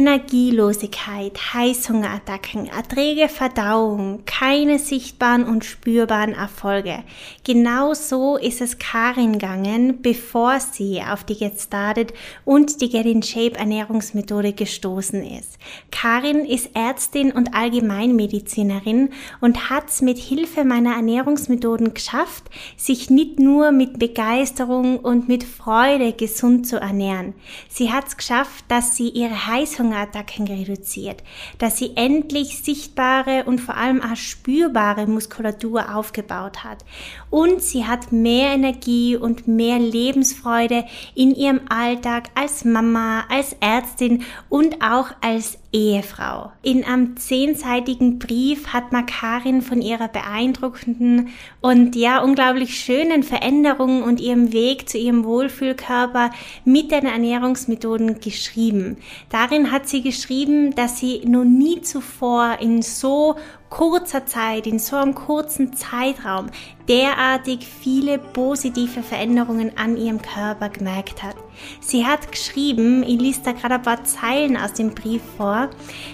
Energielosigkeit, Heißhungerattacken, erträge Verdauung, keine sichtbaren und spürbaren Erfolge. Genau so ist es Karin gegangen, bevor sie auf die Get Started und die Get in Shape Ernährungsmethode gestoßen ist. Karin ist Ärztin und Allgemeinmedizinerin und hat es mit Hilfe meiner Ernährungsmethoden geschafft, sich nicht nur mit Begeisterung und mit Freude gesund zu ernähren. Sie hat es geschafft, dass sie ihre Heiß Heißhungerattacken reduziert, dass sie endlich sichtbare und vor allem auch spürbare Muskulatur aufgebaut hat. Und sie hat mehr Energie und mehr Lebensfreude in ihrem Alltag als Mama, als Ärztin und auch als Ehefrau. In einem zehnseitigen Brief hat Makarin von ihrer beeindruckenden und ja unglaublich schönen Veränderung und ihrem Weg zu ihrem Wohlfühlkörper mit den Ernährungsmethoden geschrieben. Darin hat sie geschrieben, dass sie noch nie zuvor in so kurzer Zeit, in so einem kurzen Zeitraum derartig viele positive Veränderungen an ihrem Körper gemerkt hat. Sie hat geschrieben, ich lese da gerade ein paar Zeilen aus dem Brief vor,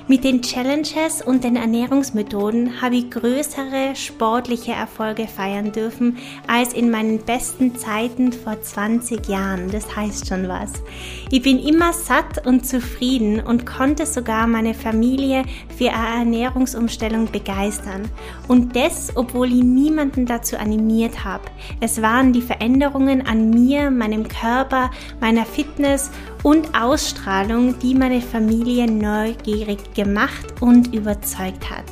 mit den Challenges und den Ernährungsmethoden habe ich größere sportliche Erfolge feiern dürfen als in meinen besten Zeiten vor 20 Jahren. Das heißt schon was. Ich bin immer satt und zufrieden und konnte sogar meine Familie für eine Ernährungsumstellung begeistern. Und das, obwohl ich niemanden dazu animiert habe. Es waren die Veränderungen an mir, meinem Körper, meiner Fitness und Ausstrahlung, die meine Familie neugierig gemacht und überzeugt hat.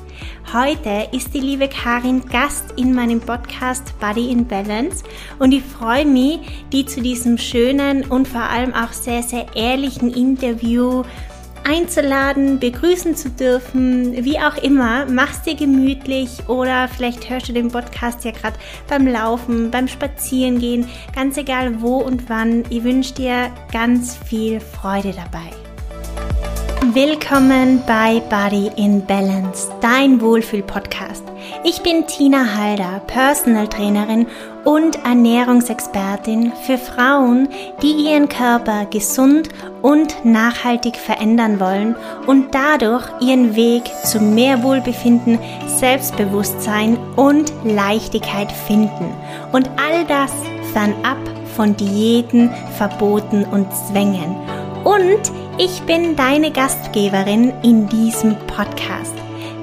Heute ist die liebe Karin Gast in meinem Podcast Body in Balance und ich freue mich, die zu diesem schönen und vor allem auch sehr, sehr ehrlichen Interview einzuladen, begrüßen zu dürfen, wie auch immer. Mach's dir gemütlich oder vielleicht hörst du den Podcast ja gerade beim Laufen, beim Spazierengehen, ganz egal wo und wann. Ich wünsche dir ganz viel Freude dabei. Willkommen bei Body in Balance, dein Wohlfühl-Podcast. Ich bin Tina Halder, Personal Trainerin und Ernährungsexpertin für Frauen, die ihren Körper gesund und nachhaltig verändern wollen und dadurch ihren Weg zu mehr Wohlbefinden, Selbstbewusstsein und Leichtigkeit finden. Und all das fernab von Diäten, Verboten und Zwängen. Und ich bin deine Gastgeberin in diesem Podcast.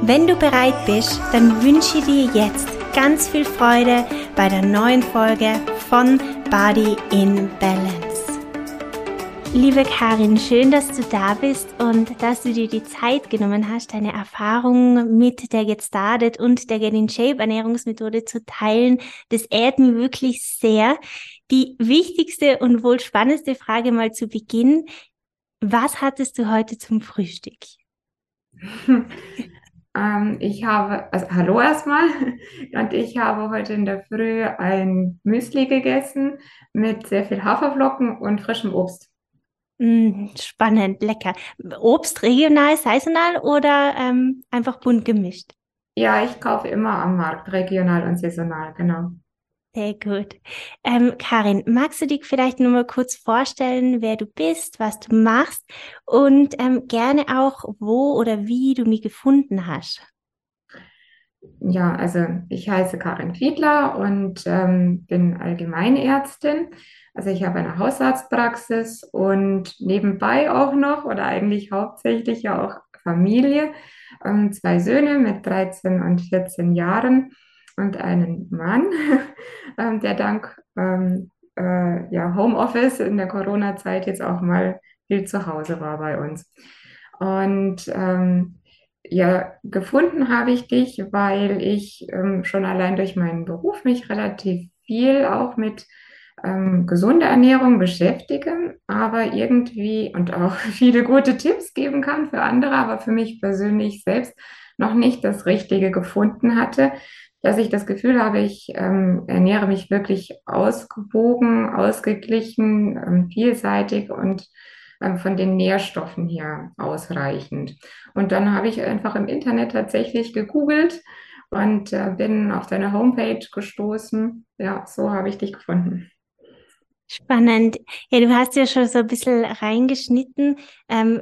Wenn du bereit bist, dann wünsche ich dir jetzt ganz viel Freude bei der neuen Folge von Body in Balance. Liebe Karin, schön, dass du da bist und dass du dir die Zeit genommen hast, deine Erfahrungen mit der Get Started und der Get in Shape Ernährungsmethode zu teilen. Das ehrt mich wirklich sehr. Die wichtigste und wohl spannendste Frage mal zu Beginn. Was hattest du heute zum Frühstück? Ähm, ich habe, also hallo erstmal, und ich habe heute in der Früh ein Müsli gegessen mit sehr viel Haferflocken und frischem Obst. Mm, spannend, lecker. Obst regional, saisonal oder ähm, einfach bunt gemischt? Ja, ich kaufe immer am Markt, regional und saisonal, genau. Sehr gut. Ähm, Karin, magst du dich vielleicht nur mal kurz vorstellen, wer du bist, was du machst und ähm, gerne auch, wo oder wie du mich gefunden hast? Ja, also ich heiße Karin Fiedler und ähm, bin Allgemeinärztin. Also ich habe eine Hausarztpraxis und nebenbei auch noch oder eigentlich hauptsächlich ja auch Familie, ähm, zwei Söhne mit 13 und 14 Jahren und einen Mann, ähm, der dank ähm, äh, ja, Homeoffice in der Corona-Zeit jetzt auch mal viel zu Hause war bei uns. Und ähm, ja, gefunden habe ich dich, weil ich ähm, schon allein durch meinen Beruf mich relativ viel auch mit ähm, gesunder Ernährung beschäftige, aber irgendwie und auch viele gute Tipps geben kann für andere, aber für mich persönlich selbst noch nicht das Richtige gefunden hatte, dass ich das Gefühl habe, ich ähm, ernähre mich wirklich ausgewogen, ausgeglichen, ähm, vielseitig und ähm, von den Nährstoffen her ausreichend. Und dann habe ich einfach im Internet tatsächlich gegoogelt und äh, bin auf deine Homepage gestoßen. Ja, so habe ich dich gefunden. Spannend. Ja, du hast ja schon so ein bisschen reingeschnitten. Ähm,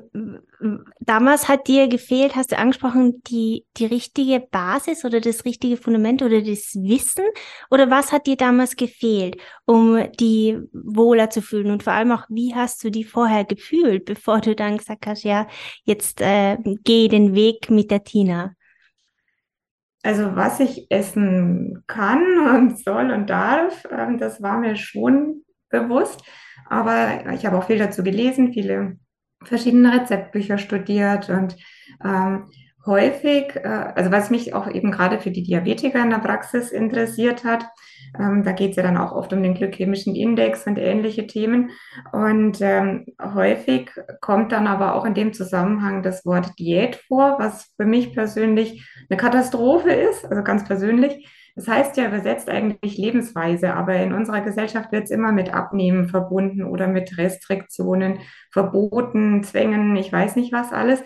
damals hat dir gefehlt, hast du angesprochen, die, die richtige Basis oder das richtige Fundament oder das Wissen? Oder was hat dir damals gefehlt, um die wohler zu fühlen? Und vor allem auch, wie hast du die vorher gefühlt, bevor du dann gesagt hast, ja, jetzt äh, geh den Weg mit der Tina? Also was ich essen kann und soll und darf, ähm, das war mir schon bewusst. Aber ich habe auch viel dazu gelesen, viele verschiedene Rezeptbücher studiert und ähm, häufig, äh, also was mich auch eben gerade für die Diabetiker in der Praxis interessiert hat, ähm, da geht es ja dann auch oft um den glykämischen Index und ähnliche Themen. Und ähm, häufig kommt dann aber auch in dem Zusammenhang das Wort Diät vor, was für mich persönlich eine Katastrophe ist, also ganz persönlich das heißt ja übersetzt eigentlich Lebensweise, aber in unserer Gesellschaft wird es immer mit Abnehmen verbunden oder mit Restriktionen, Verboten, Zwängen, ich weiß nicht was alles.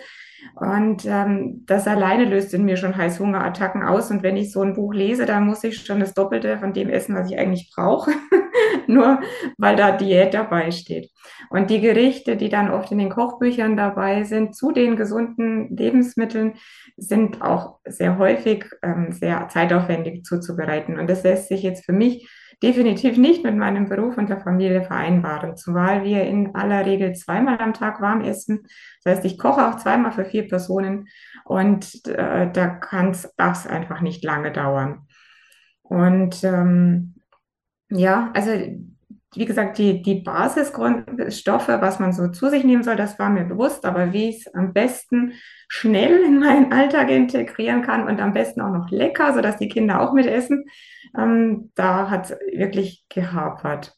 Und ähm, das alleine löst in mir schon Heißhungerattacken aus. Und wenn ich so ein Buch lese, dann muss ich schon das Doppelte von dem essen, was ich eigentlich brauche, nur weil da Diät dabei steht. Und die Gerichte, die dann oft in den Kochbüchern dabei sind, zu den gesunden Lebensmitteln, sind auch sehr häufig ähm, sehr zeitaufwendig zuzubereiten. Und das lässt sich jetzt für mich definitiv nicht mit meinem Beruf und der Familie vereinbaren, zumal wir in aller Regel zweimal am Tag warm essen. Das heißt, ich koche auch zweimal für vier Personen und äh, da kann es einfach nicht lange dauern. Und ähm, ja, also wie gesagt, die, die Basisgrundstoffe, was man so zu sich nehmen soll, das war mir bewusst, aber wie ich es am besten schnell in meinen Alltag integrieren kann und am besten auch noch lecker, sodass die Kinder auch mitessen, ähm, da hat es wirklich gehapert.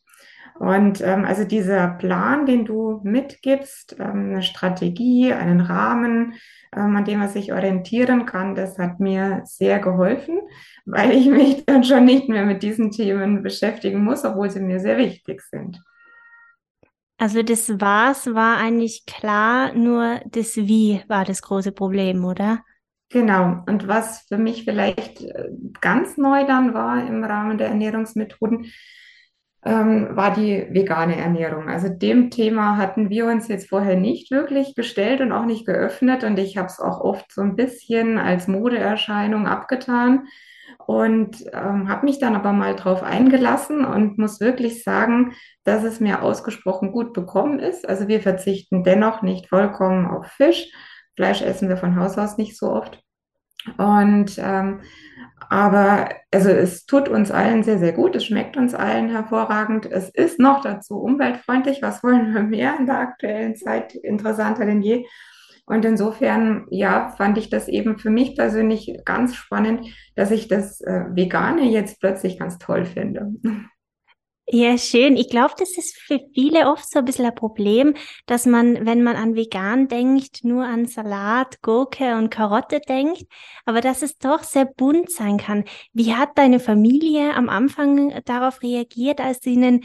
Und ähm, also dieser Plan, den du mitgibst, ähm, eine Strategie, einen Rahmen, ähm, an dem man sich orientieren kann, das hat mir sehr geholfen, weil ich mich dann schon nicht mehr mit diesen Themen beschäftigen muss, obwohl sie mir sehr wichtig sind. Also das Was war eigentlich klar, nur das Wie war das große Problem, oder? Genau. Und was für mich vielleicht äh, ganz neu dann war im Rahmen der Ernährungsmethoden, ähm, war die vegane Ernährung. Also dem Thema hatten wir uns jetzt vorher nicht wirklich gestellt und auch nicht geöffnet. Und ich habe es auch oft so ein bisschen als Modeerscheinung abgetan und ähm, habe mich dann aber mal drauf eingelassen und muss wirklich sagen, dass es mir ausgesprochen gut bekommen ist. Also wir verzichten dennoch nicht vollkommen auf Fisch. Fleisch essen wir von Haus aus nicht so oft. Und ähm, aber also es tut uns allen sehr, sehr gut. Es schmeckt uns allen hervorragend. Es ist noch dazu umweltfreundlich. Was wollen wir mehr in der aktuellen Zeit? Interessanter denn je. Und insofern, ja, fand ich das eben für mich persönlich ganz spannend, dass ich das äh, Vegane jetzt plötzlich ganz toll finde. Ja, schön. Ich glaube, das ist für viele oft so ein bisschen ein Problem, dass man, wenn man an vegan denkt, nur an Salat, Gurke und Karotte denkt, aber dass es doch sehr bunt sein kann. Wie hat deine Familie am Anfang darauf reagiert, als ihnen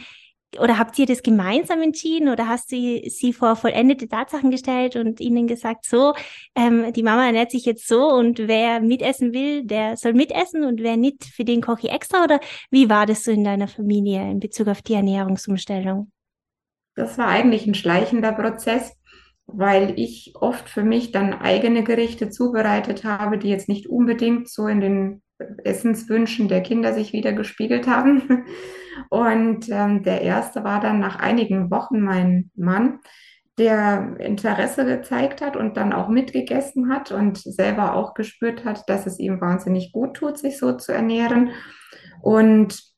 oder habt ihr das gemeinsam entschieden oder hast du sie vor vollendete Tatsachen gestellt und ihnen gesagt, so, ähm, die Mama ernährt sich jetzt so und wer mitessen will, der soll mitessen und wer nicht, für den koche ich extra oder wie war das so in deiner Familie in Bezug auf die Ernährungsumstellung? Das war eigentlich ein schleichender Prozess, weil ich oft für mich dann eigene Gerichte zubereitet habe, die jetzt nicht unbedingt so in den Essenswünschen der Kinder sich wieder gespiegelt haben. Und ähm, der erste war dann nach einigen Wochen mein Mann, der Interesse gezeigt hat und dann auch mitgegessen hat und selber auch gespürt hat, dass es ihm wahnsinnig gut tut, sich so zu ernähren. Und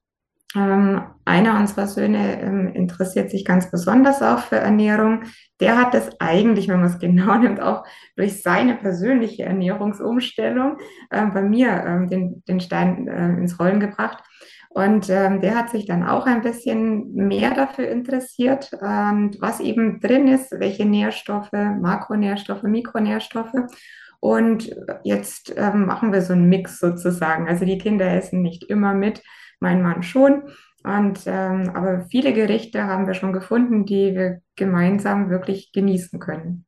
ähm, einer unserer Söhne ähm, interessiert sich ganz besonders auch für Ernährung. Der hat das eigentlich, wenn man es genau nimmt, auch durch seine persönliche Ernährungsumstellung äh, bei mir ähm, den, den Stein äh, ins Rollen gebracht. Und ähm, der hat sich dann auch ein bisschen mehr dafür interessiert, ähm, was eben drin ist, welche Nährstoffe, Makronährstoffe, Mikronährstoffe. Und jetzt ähm, machen wir so einen Mix sozusagen. Also die Kinder essen nicht immer mit, mein Mann schon. Und ähm, aber viele Gerichte haben wir schon gefunden, die wir gemeinsam wirklich genießen können.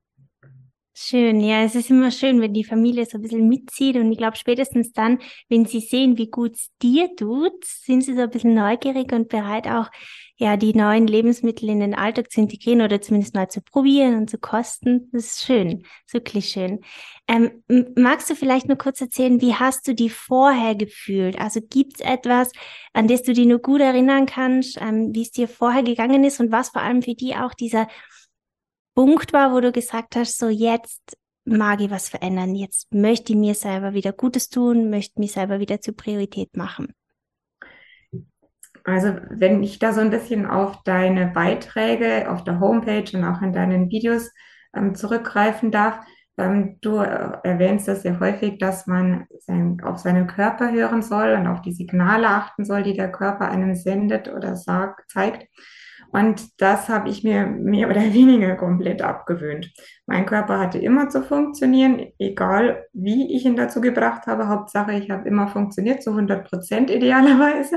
Schön, ja, es ist immer schön, wenn die Familie so ein bisschen mitzieht und ich glaube spätestens dann, wenn sie sehen, wie gut es dir tut, sind sie so ein bisschen neugierig und bereit auch, ja, die neuen Lebensmittel in den Alltag zu integrieren oder zumindest mal zu probieren und zu kosten. Das ist schön, wirklich schön. Ähm, magst du vielleicht nur kurz erzählen, wie hast du die vorher gefühlt? Also gibt es etwas, an das du dich nur gut erinnern kannst, ähm, wie es dir vorher gegangen ist und was vor allem für die auch dieser Punkt war, wo du gesagt hast, so jetzt mag ich was verändern, jetzt möchte ich mir selber wieder Gutes tun, möchte mich selber wieder zur Priorität machen? Also wenn ich da so ein bisschen auf deine Beiträge auf der Homepage und auch in deinen Videos ähm, zurückgreifen darf, ähm, du äh, erwähnst das sehr häufig, dass man sein, auf seinen Körper hören soll und auf die Signale achten soll, die der Körper einem sendet oder sagt, zeigt. Und das habe ich mir mehr oder weniger komplett abgewöhnt. Mein Körper hatte immer zu funktionieren, egal wie ich ihn dazu gebracht habe. Hauptsache, ich habe immer funktioniert, zu 100 Prozent idealerweise.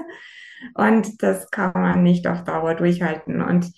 Und das kann man nicht auf Dauer durchhalten. Und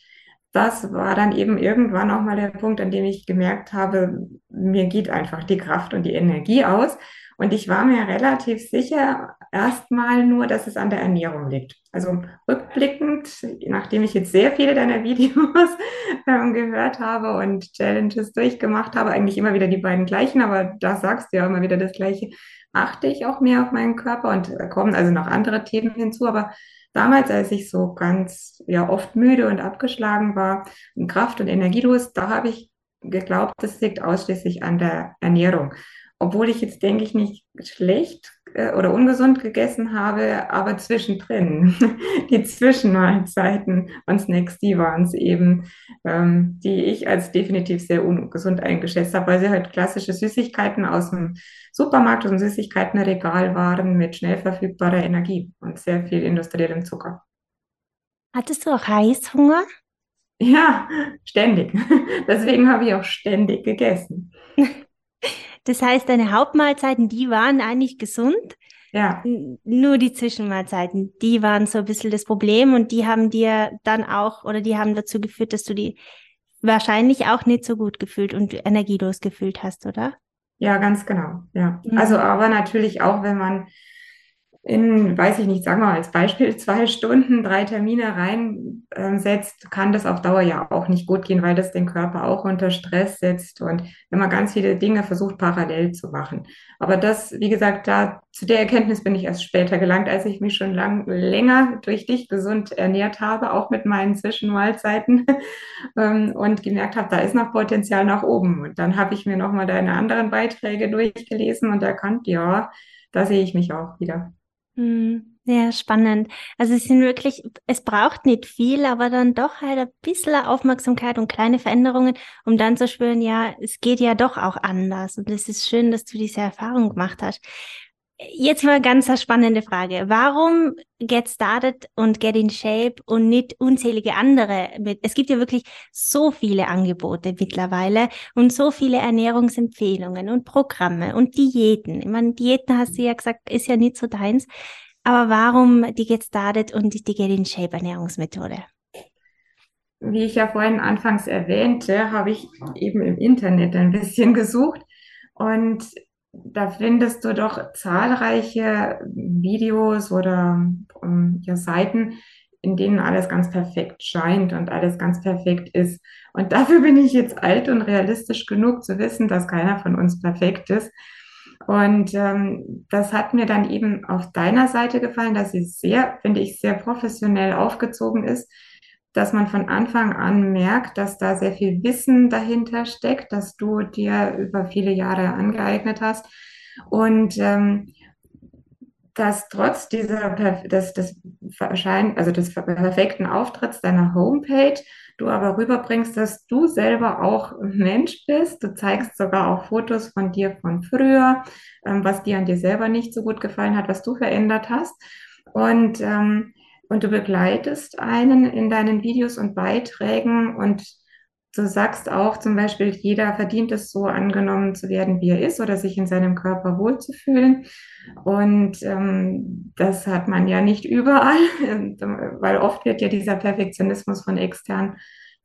das war dann eben irgendwann auch mal der Punkt, an dem ich gemerkt habe, mir geht einfach die Kraft und die Energie aus. Und ich war mir relativ sicher erstmal nur, dass es an der Ernährung liegt. Also rückblickend, nachdem ich jetzt sehr viele deiner Videos ähm, gehört habe und Challenges durchgemacht habe, eigentlich immer wieder die beiden gleichen, aber da sagst du ja immer wieder das Gleiche, achte ich auch mehr auf meinen Körper und da kommen also noch andere Themen hinzu, aber damals, als ich so ganz ja oft müde und abgeschlagen war und kraft- und energielos, da habe ich geglaubt, das liegt ausschließlich an der Ernährung. Obwohl ich jetzt, denke ich, nicht schlecht äh, oder ungesund gegessen habe, aber zwischendrin, die Zwischenmahlzeiten und Snacks, die waren es eben, ähm, die ich als definitiv sehr ungesund eingeschätzt habe, weil sie halt klassische Süßigkeiten aus dem Supermarkt und Süßigkeitenregal waren mit schnell verfügbarer Energie und sehr viel industriellem Zucker. Hattest du auch Heißhunger? Ja, ständig. Deswegen habe ich auch ständig gegessen. Das heißt, deine Hauptmahlzeiten, die waren eigentlich gesund. Ja. Nur die Zwischenmahlzeiten, die waren so ein bisschen das Problem und die haben dir dann auch oder die haben dazu geführt, dass du die wahrscheinlich auch nicht so gut gefühlt und energielos gefühlt hast, oder? Ja, ganz genau. Ja. Mhm. Also, aber natürlich auch, wenn man in, weiß ich nicht, sagen wir mal als Beispiel, zwei Stunden, drei Termine reinsetzt, kann das auf Dauer ja auch nicht gut gehen, weil das den Körper auch unter Stress setzt und wenn man ganz viele Dinge versucht, parallel zu machen. Aber das, wie gesagt, da zu der Erkenntnis bin ich erst später gelangt, als ich mich schon lang, länger durch dich gesund ernährt habe, auch mit meinen Zwischenmahlzeiten ähm, und gemerkt habe, da ist noch Potenzial nach oben. Und dann habe ich mir nochmal deine anderen Beiträge durchgelesen und erkannt, ja, da sehe ich mich auch wieder. Hm, ja, spannend. Also es sind wirklich, es braucht nicht viel, aber dann doch halt ein bisschen Aufmerksamkeit und kleine Veränderungen, um dann zu spüren, ja, es geht ja doch auch anders. Und es ist schön, dass du diese Erfahrung gemacht hast. Jetzt mal eine ganz spannende Frage. Warum Get Started und Get in Shape und nicht unzählige andere? Es gibt ja wirklich so viele Angebote mittlerweile und so viele Ernährungsempfehlungen und Programme und Diäten. Ich meine, Diäten hast du ja gesagt, ist ja nicht so deins. Aber warum die Get Started und die Get in Shape Ernährungsmethode? Wie ich ja vorhin anfangs erwähnte, habe ich eben im Internet ein bisschen gesucht und da findest du doch zahlreiche Videos oder um, ja, Seiten, in denen alles ganz perfekt scheint und alles ganz perfekt ist. Und dafür bin ich jetzt alt und realistisch genug zu wissen, dass keiner von uns perfekt ist. Und ähm, das hat mir dann eben auf deiner Seite gefallen, dass sie sehr, finde ich, sehr professionell aufgezogen ist dass man von Anfang an merkt, dass da sehr viel Wissen dahinter steckt, dass du dir über viele Jahre angeeignet hast und ähm, dass trotz dieser des, des also des perfekten Auftritts deiner Homepage du aber rüberbringst, dass du selber auch Mensch bist. Du zeigst sogar auch Fotos von dir von früher, ähm, was dir an dir selber nicht so gut gefallen hat, was du verändert hast. Und ähm, und du begleitest einen in deinen Videos und Beiträgen und du sagst auch zum Beispiel, jeder verdient es so angenommen zu werden, wie er ist oder sich in seinem Körper wohlzufühlen. Und ähm, das hat man ja nicht überall, weil oft wird ja dieser Perfektionismus von extern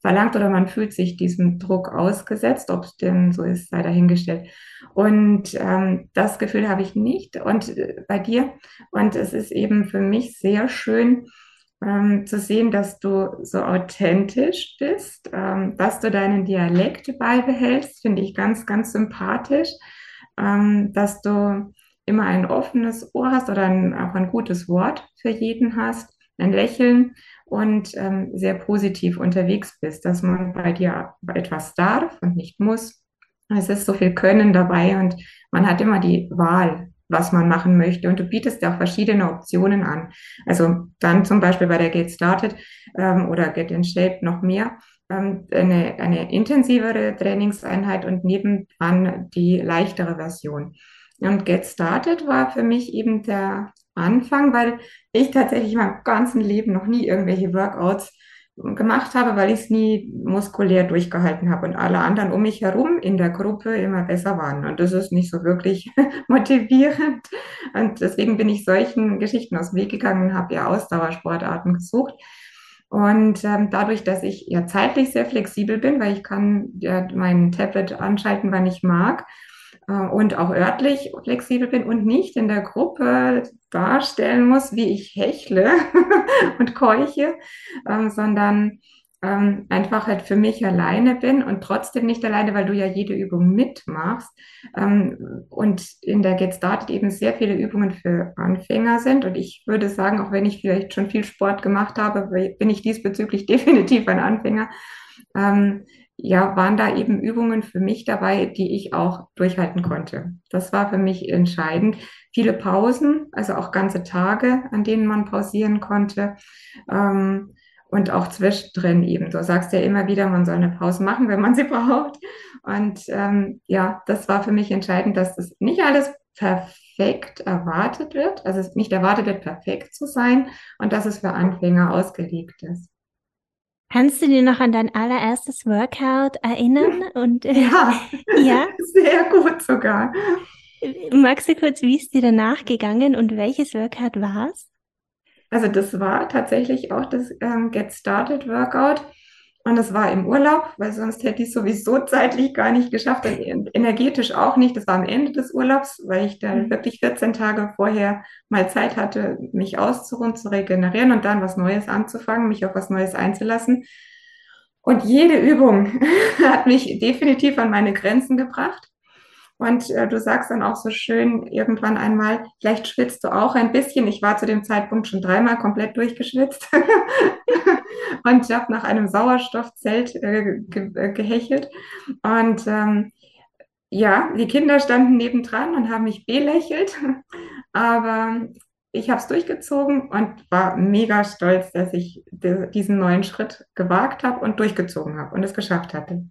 verlangt oder man fühlt sich diesem Druck ausgesetzt. Ob es denn so ist, sei dahingestellt. Und ähm, das Gefühl habe ich nicht und äh, bei dir. Und es ist eben für mich sehr schön, ähm, zu sehen, dass du so authentisch bist, ähm, dass du deinen Dialekt beibehältst, finde ich ganz, ganz sympathisch, ähm, dass du immer ein offenes Ohr hast oder ein, auch ein gutes Wort für jeden hast, ein Lächeln und ähm, sehr positiv unterwegs bist, dass man bei dir etwas darf und nicht muss. Es ist so viel Können dabei und man hat immer die Wahl, was man machen möchte. Und du bietest ja auch verschiedene Optionen an. Also dann zum Beispiel bei der Get Started ähm, oder Get in Shape noch mehr. Ähm, eine, eine intensivere Trainingseinheit und nebenan die leichtere Version. Und Get Started war für mich eben der Anfang, weil ich tatsächlich in meinem ganzen Leben noch nie irgendwelche Workouts gemacht habe, weil ich es nie muskulär durchgehalten habe und alle anderen um mich herum in der Gruppe immer besser waren. Und das ist nicht so wirklich motivierend. Und deswegen bin ich solchen Geschichten aus dem Weg gegangen und habe ja Ausdauersportarten gesucht. Und ähm, dadurch, dass ich ja zeitlich sehr flexibel bin, weil ich kann ja mein Tablet anschalten, wann ich mag, und auch örtlich flexibel bin und nicht in der Gruppe darstellen muss, wie ich hechle und keuche, ähm, sondern ähm, einfach halt für mich alleine bin und trotzdem nicht alleine, weil du ja jede Übung mitmachst. Ähm, und in der Get Started eben sehr viele Übungen für Anfänger sind. Und ich würde sagen, auch wenn ich vielleicht schon viel Sport gemacht habe, bin ich diesbezüglich definitiv ein Anfänger. Ja, waren da eben Übungen für mich dabei, die ich auch durchhalten konnte. Das war für mich entscheidend. Viele Pausen, also auch ganze Tage, an denen man pausieren konnte. Ähm, und auch zwischendrin eben. Du sagst ja immer wieder, man soll eine Pause machen, wenn man sie braucht. Und ähm, ja, das war für mich entscheidend, dass das nicht alles perfekt erwartet wird, also nicht erwartet wird, perfekt zu sein und dass es für Anfänger ausgelegt ist. Kannst du dir noch an dein allererstes Workout erinnern? Und, äh, ja, ja, sehr gut sogar. Magst du kurz, wie ist dir danach gegangen und welches Workout war es? Also das war tatsächlich auch das ähm, Get Started Workout. Und das war im Urlaub, weil sonst hätte ich es sowieso zeitlich gar nicht geschafft und energetisch auch nicht. Das war am Ende des Urlaubs, weil ich dann mhm. wirklich 14 Tage vorher mal Zeit hatte, mich auszuruhen, zu regenerieren und dann was Neues anzufangen, mich auf was Neues einzulassen. Und jede Übung hat mich definitiv an meine Grenzen gebracht. Und äh, du sagst dann auch so schön irgendwann einmal, vielleicht schwitzt du auch ein bisschen. Ich war zu dem Zeitpunkt schon dreimal komplett durchgeschwitzt und habe nach einem Sauerstoffzelt äh, ge äh, gehechelt. Und ähm, ja, die Kinder standen nebendran und haben mich belächelt. Aber ich habe es durchgezogen und war mega stolz, dass ich diesen neuen Schritt gewagt habe und durchgezogen habe und es geschafft hatte.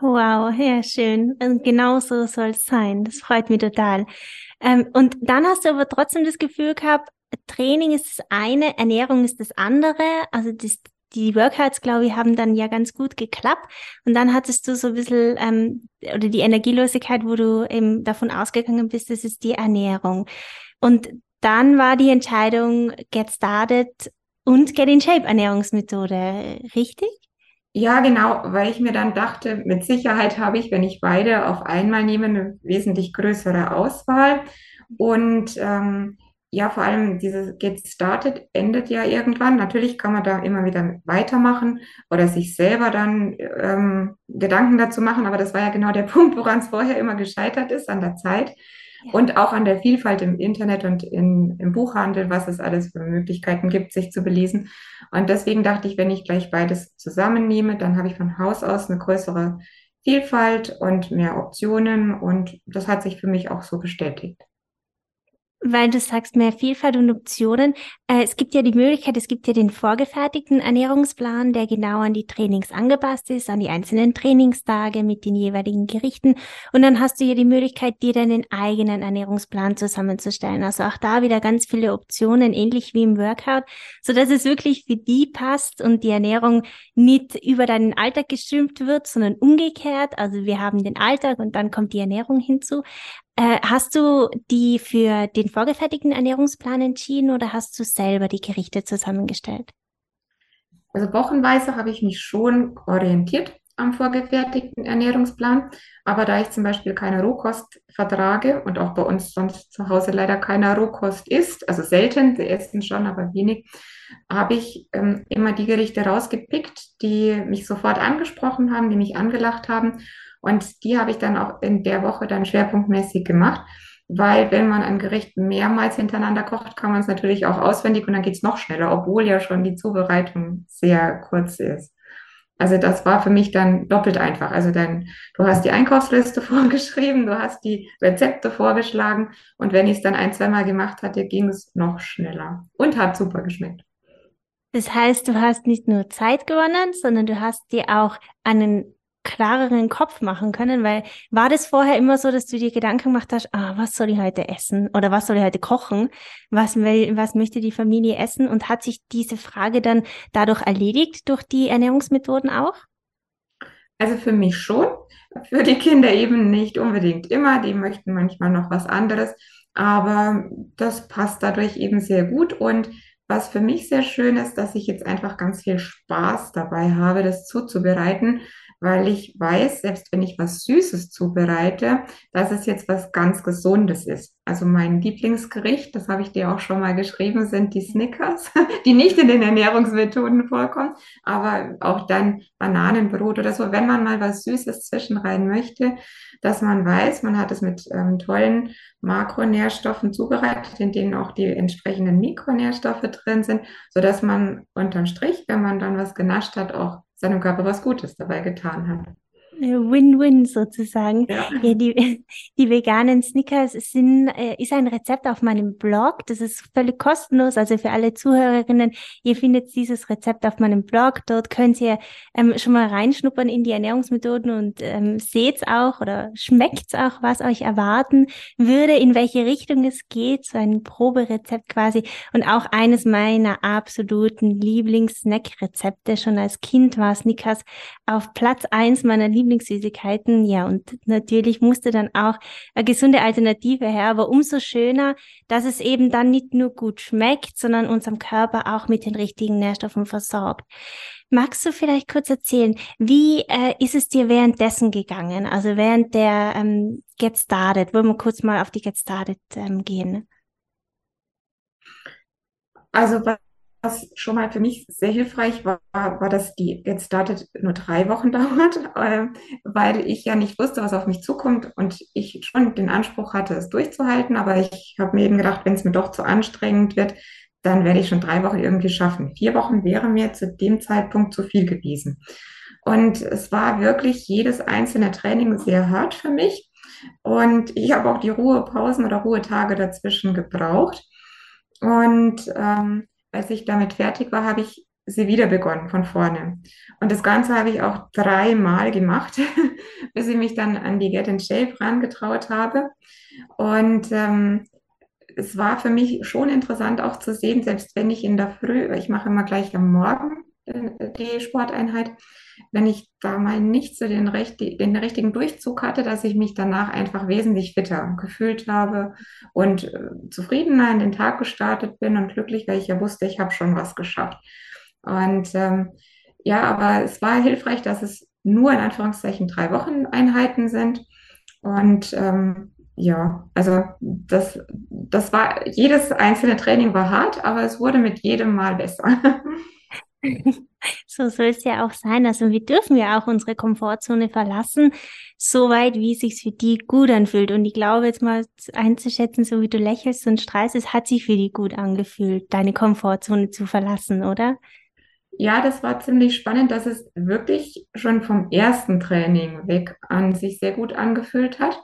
Wow, ja, schön. Und genau so soll es sein. Das freut mich total. Ähm, und dann hast du aber trotzdem das Gefühl gehabt, Training ist das eine, Ernährung ist das andere. Also das, die Workouts, glaube ich, haben dann ja ganz gut geklappt. Und dann hattest du so ein bisschen, ähm, oder die Energielosigkeit, wo du eben davon ausgegangen bist, das ist die Ernährung. Und dann war die Entscheidung Get Started und Get in Shape Ernährungsmethode, richtig? Ja, genau, weil ich mir dann dachte, mit Sicherheit habe ich, wenn ich beide auf einmal nehme, eine wesentlich größere Auswahl. Und ähm, ja, vor allem dieses Get Started endet ja irgendwann. Natürlich kann man da immer wieder weitermachen oder sich selber dann ähm, Gedanken dazu machen, aber das war ja genau der Punkt, woran es vorher immer gescheitert ist, an der Zeit. Und auch an der Vielfalt im Internet und in, im Buchhandel, was es alles für Möglichkeiten gibt, sich zu belesen. Und deswegen dachte ich, wenn ich gleich beides zusammennehme, dann habe ich von Haus aus eine größere Vielfalt und mehr Optionen. Und das hat sich für mich auch so bestätigt weil du sagst, mehr Vielfalt und Optionen. Äh, es gibt ja die Möglichkeit, es gibt ja den vorgefertigten Ernährungsplan, der genau an die Trainings angepasst ist, an die einzelnen Trainingstage mit den jeweiligen Gerichten. Und dann hast du ja die Möglichkeit, dir deinen eigenen Ernährungsplan zusammenzustellen. Also auch da wieder ganz viele Optionen, ähnlich wie im Workout, so dass es wirklich für die passt und die Ernährung nicht über deinen Alltag gestülpt wird, sondern umgekehrt. Also wir haben den Alltag und dann kommt die Ernährung hinzu. Äh, hast du die für den vorgefertigten Ernährungsplan entschieden oder hast du selber die Gerichte zusammengestellt? Also wochenweise habe ich mich schon orientiert am vorgefertigten Ernährungsplan. Aber da ich zum Beispiel keine Rohkost vertrage und auch bei uns sonst zu Hause leider keiner Rohkost isst, also selten, wir essen schon, aber wenig, habe ich ähm, immer die Gerichte rausgepickt, die mich sofort angesprochen haben, die mich angelacht haben. Und die habe ich dann auch in der Woche dann schwerpunktmäßig gemacht. Weil wenn man ein Gericht mehrmals hintereinander kocht, kann man es natürlich auch auswendig und dann geht es noch schneller, obwohl ja schon die Zubereitung sehr kurz ist. Also das war für mich dann doppelt einfach. Also dann, du hast die Einkaufsliste vorgeschrieben, du hast die Rezepte vorgeschlagen und wenn ich es dann ein, zweimal gemacht hatte, ging es noch schneller und hat super geschmeckt. Das heißt, du hast nicht nur Zeit gewonnen, sondern du hast dir auch einen klareren Kopf machen können, weil war das vorher immer so, dass du dir Gedanken gemacht hast, ah, was soll ich heute essen oder was soll ich heute kochen? Was will, was möchte die Familie essen? Und hat sich diese Frage dann dadurch erledigt durch die Ernährungsmethoden auch? Also für mich schon, für die Kinder eben nicht unbedingt immer, die möchten manchmal noch was anderes, aber das passt dadurch eben sehr gut und was für mich sehr schön ist, dass ich jetzt einfach ganz viel Spaß dabei habe, das zuzubereiten, weil ich weiß, selbst wenn ich was Süßes zubereite, dass es jetzt was ganz Gesundes ist. Also mein Lieblingsgericht, das habe ich dir auch schon mal geschrieben, sind die Snickers, die nicht in den Ernährungsmethoden vorkommen, aber auch dann Bananenbrot oder so, wenn man mal was Süßes zwischenrein möchte, dass man weiß, man hat es mit ähm, tollen Makronährstoffen zubereitet, in denen auch die entsprechenden Mikronährstoffe drin sind, sodass man unterm Strich, wenn man dann was genascht hat, auch seinem Körper was Gutes dabei getan hat. Win-Win sozusagen. Ja. ja. die, die veganen Snickers sind, äh, ist ein Rezept auf meinem Blog. Das ist völlig kostenlos. Also für alle Zuhörerinnen, ihr findet dieses Rezept auf meinem Blog. Dort könnt ihr ähm, schon mal reinschnuppern in die Ernährungsmethoden und ähm, seht auch oder schmeckt auch, was euch erwarten würde, in welche Richtung es geht. So ein Proberezept quasi. Und auch eines meiner absoluten Lieblings-Snack-Rezepte. Schon als Kind war Snickers auf Platz eins meiner Lieblings Lieblingssüßigkeiten. Ja, und natürlich musste dann auch eine gesunde Alternative her, aber umso schöner, dass es eben dann nicht nur gut schmeckt, sondern unserem Körper auch mit den richtigen Nährstoffen versorgt. Magst du vielleicht kurz erzählen, wie äh, ist es dir währenddessen gegangen? Also während der ähm, Get Started, wollen wir kurz mal auf die Get Started ähm, gehen? Also was schon mal für mich sehr hilfreich war, war, dass die jetzt startet nur drei Wochen dauert, äh, weil ich ja nicht wusste, was auf mich zukommt und ich schon den Anspruch hatte, es durchzuhalten. Aber ich habe mir eben gedacht, wenn es mir doch zu anstrengend wird, dann werde ich schon drei Wochen irgendwie schaffen. Vier Wochen wäre mir zu dem Zeitpunkt zu viel gewesen. Und es war wirklich jedes einzelne Training sehr hart für mich. Und ich habe auch die Ruhepausen oder Ruhetage dazwischen gebraucht. Und ähm, als ich damit fertig war, habe ich sie wieder begonnen von vorne. Und das Ganze habe ich auch dreimal gemacht, bis ich mich dann an die Get in Shape rangetraut habe. Und ähm, es war für mich schon interessant auch zu sehen, selbst wenn ich in der Früh, ich mache immer gleich am Morgen äh, die Sporteinheit, wenn ich da mal nicht so den, recht, den richtigen Durchzug hatte, dass ich mich danach einfach wesentlich fitter gefühlt habe und äh, zufriedener in den Tag gestartet bin und glücklich, weil ich ja wusste, ich habe schon was geschafft. Und ähm, ja, aber es war hilfreich, dass es nur in Anführungszeichen drei Wochen Einheiten sind. Und ähm, ja, also das, das war, jedes einzelne Training war hart, aber es wurde mit jedem Mal besser. So soll es ja auch sein. Also wir dürfen ja auch unsere Komfortzone verlassen, soweit wie es sich für die gut anfühlt. Und ich glaube jetzt mal einzuschätzen, so wie du lächelst und strahlst, es hat sich für die gut angefühlt, deine Komfortzone zu verlassen, oder? Ja, das war ziemlich spannend, dass es wirklich schon vom ersten Training weg an sich sehr gut angefühlt hat.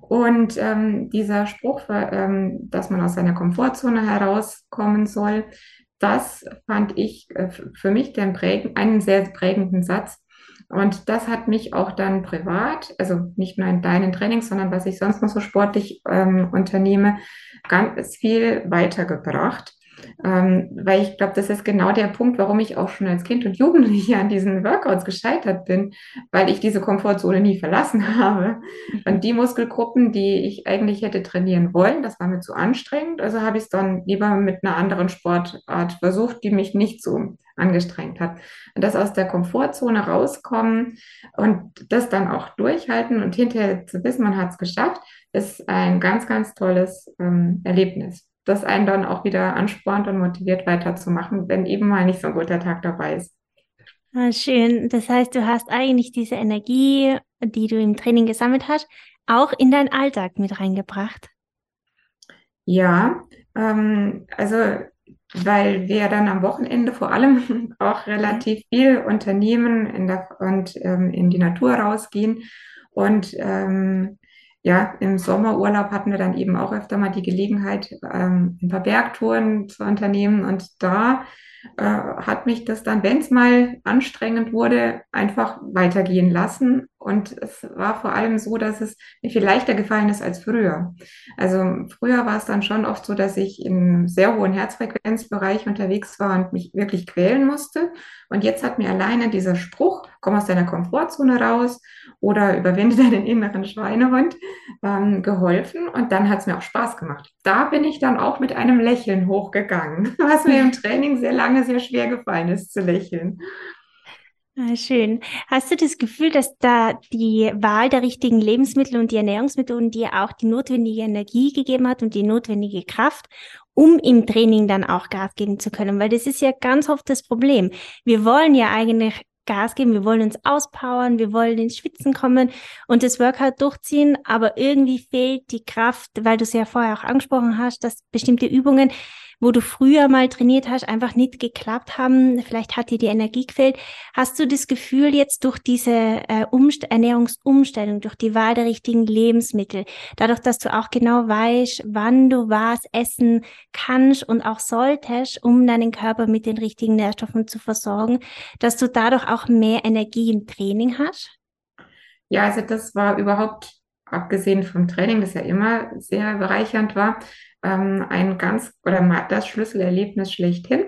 Und ähm, dieser Spruch, ähm, dass man aus seiner Komfortzone herauskommen soll, das fand ich äh, für mich den prägen, einen sehr prägenden Satz. Und das hat mich auch dann privat, also nicht nur in deinen Trainings, sondern was ich sonst noch so sportlich ähm, unternehme, ganz viel weitergebracht. Ähm, weil ich glaube, das ist genau der Punkt, warum ich auch schon als Kind und Jugendliche an diesen Workouts gescheitert bin, weil ich diese Komfortzone nie verlassen habe. Und die Muskelgruppen, die ich eigentlich hätte trainieren wollen, das war mir zu anstrengend. Also habe ich es dann lieber mit einer anderen Sportart versucht, die mich nicht so angestrengt hat. Und das aus der Komfortzone rauskommen und das dann auch durchhalten und hinterher zu wissen, man hat es geschafft, ist ein ganz, ganz tolles ähm, Erlebnis, das einen dann auch wieder anspornt und motiviert weiterzumachen, wenn eben mal nicht so ein guter Tag dabei ist. Ah, schön. Das heißt, du hast eigentlich diese Energie, die du im Training gesammelt hast, auch in deinen Alltag mit reingebracht. Ja, ähm, also weil wir dann am Wochenende vor allem auch relativ viel unternehmen der, und ähm, in die Natur rausgehen. Und ähm, ja, im Sommerurlaub hatten wir dann eben auch öfter mal die Gelegenheit, ähm, ein paar Bergtouren zu unternehmen. Und da äh, hat mich das dann, wenn es mal anstrengend wurde, einfach weitergehen lassen. Und es war vor allem so, dass es mir viel leichter gefallen ist als früher. Also früher war es dann schon oft so, dass ich im sehr hohen Herzfrequenzbereich unterwegs war und mich wirklich quälen musste. Und jetzt hat mir alleine dieser Spruch, komm aus deiner Komfortzone raus oder überwinde deinen inneren Schweinehund, ähm, geholfen. Und dann hat es mir auch Spaß gemacht. Da bin ich dann auch mit einem Lächeln hochgegangen, was mir im Training sehr lange sehr schwer gefallen ist zu lächeln. Ah, schön. Hast du das Gefühl, dass da die Wahl der richtigen Lebensmittel und die Ernährungsmethoden dir auch die notwendige Energie gegeben hat und die notwendige Kraft, um im Training dann auch Gas geben zu können? Weil das ist ja ganz oft das Problem. Wir wollen ja eigentlich Gas geben, wir wollen uns auspowern, wir wollen ins Schwitzen kommen und das Workout durchziehen, aber irgendwie fehlt die Kraft, weil du es ja vorher auch angesprochen hast, dass bestimmte Übungen wo du früher mal trainiert hast, einfach nicht geklappt haben. Vielleicht hat dir die Energie gefehlt. Hast du das Gefühl jetzt durch diese äh, Umst Ernährungsumstellung, durch die Wahl der richtigen Lebensmittel, dadurch, dass du auch genau weißt, wann du was essen kannst und auch solltest, um deinen Körper mit den richtigen Nährstoffen zu versorgen, dass du dadurch auch mehr Energie im Training hast? Ja, also das war überhaupt abgesehen vom Training, das ja immer sehr bereichernd war, ähm, ein ganz oder das Schlüsselerlebnis schlechthin,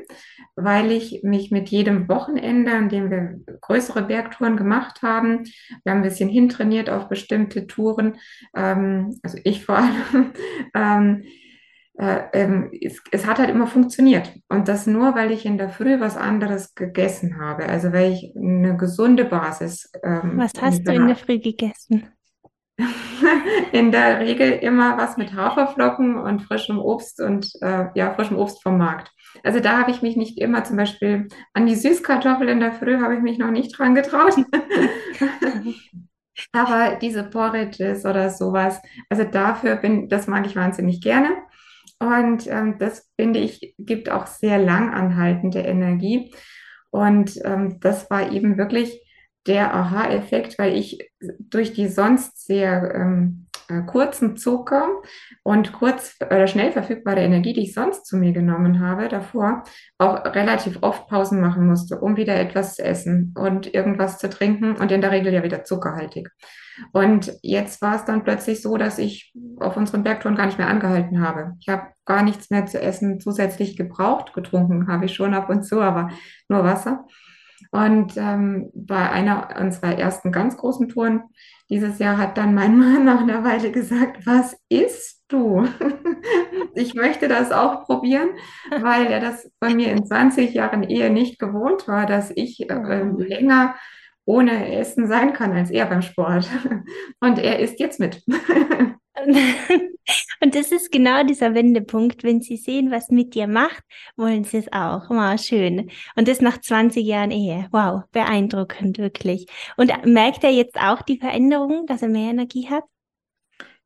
weil ich mich mit jedem Wochenende, an dem wir größere Bergtouren gemacht haben, wir haben ein bisschen hintrainiert auf bestimmte Touren, ähm, also ich vor allem, ähm, äh, ähm, es, es, hat halt immer funktioniert. Und das nur, weil ich in der Früh was anderes gegessen habe. Also weil ich eine gesunde Basis. Ähm, was hast du in der Früh gegessen? in der Regel immer was mit Haferflocken und frischem Obst und äh, ja, frischem Obst vom Markt. Also da habe ich mich nicht immer zum Beispiel an die Süßkartoffel in der Früh habe ich mich noch nicht dran getraut. Aber diese Porridges oder sowas, also dafür bin, das mag ich wahnsinnig gerne. Und ähm, das finde ich, gibt auch sehr lang anhaltende Energie. Und ähm, das war eben wirklich der Aha-Effekt, weil ich durch die sonst sehr ähm, äh, kurzen Zucker und kurz oder schnell verfügbare Energie, die ich sonst zu mir genommen habe, davor auch relativ oft Pausen machen musste, um wieder etwas zu essen und irgendwas zu trinken und in der Regel ja wieder zuckerhaltig. Und jetzt war es dann plötzlich so, dass ich auf unseren Bergtouren gar nicht mehr angehalten habe. Ich habe gar nichts mehr zu essen zusätzlich gebraucht. Getrunken habe ich schon ab und zu, aber nur Wasser. Und ähm, bei einer unserer ersten ganz großen Touren dieses Jahr hat dann mein Mann nach einer Weile gesagt, was isst du? ich möchte das auch probieren, weil er das bei mir in 20 Jahren Ehe nicht gewohnt war, dass ich äh, länger ohne Essen sein kann als er beim Sport. Und er isst jetzt mit. Und das ist genau dieser Wendepunkt. Wenn sie sehen, was mit dir macht, wollen sie es auch. Wow, schön. Und das nach 20 Jahren Ehe. Wow, beeindruckend, wirklich. Und merkt er jetzt auch die Veränderung, dass er mehr Energie hat?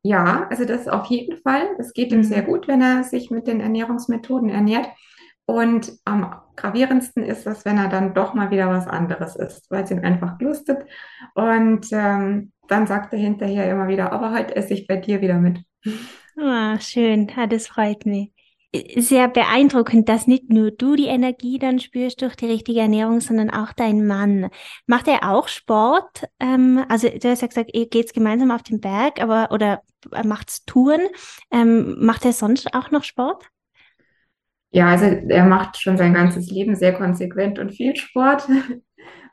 Ja, also das auf jeden Fall. Es geht ihm sehr mhm. gut, wenn er sich mit den Ernährungsmethoden ernährt. Und am gravierendsten ist es, wenn er dann doch mal wieder was anderes isst, weil es ihn einfach lustet. Und ähm, dann sagt er hinterher immer wieder, aber heute esse ich bei dir wieder mit. Ah, schön, ja, das freut mich. Sehr beeindruckend, dass nicht nur du die Energie dann spürst durch die richtige Ernährung, sondern auch dein Mann. Macht er auch Sport? Ähm, also du hast ja gesagt, ihr geht gemeinsam auf den Berg, aber oder macht's Touren? Ähm, macht er sonst auch noch Sport? Ja, also er macht schon sein ganzes Leben sehr konsequent und viel Sport.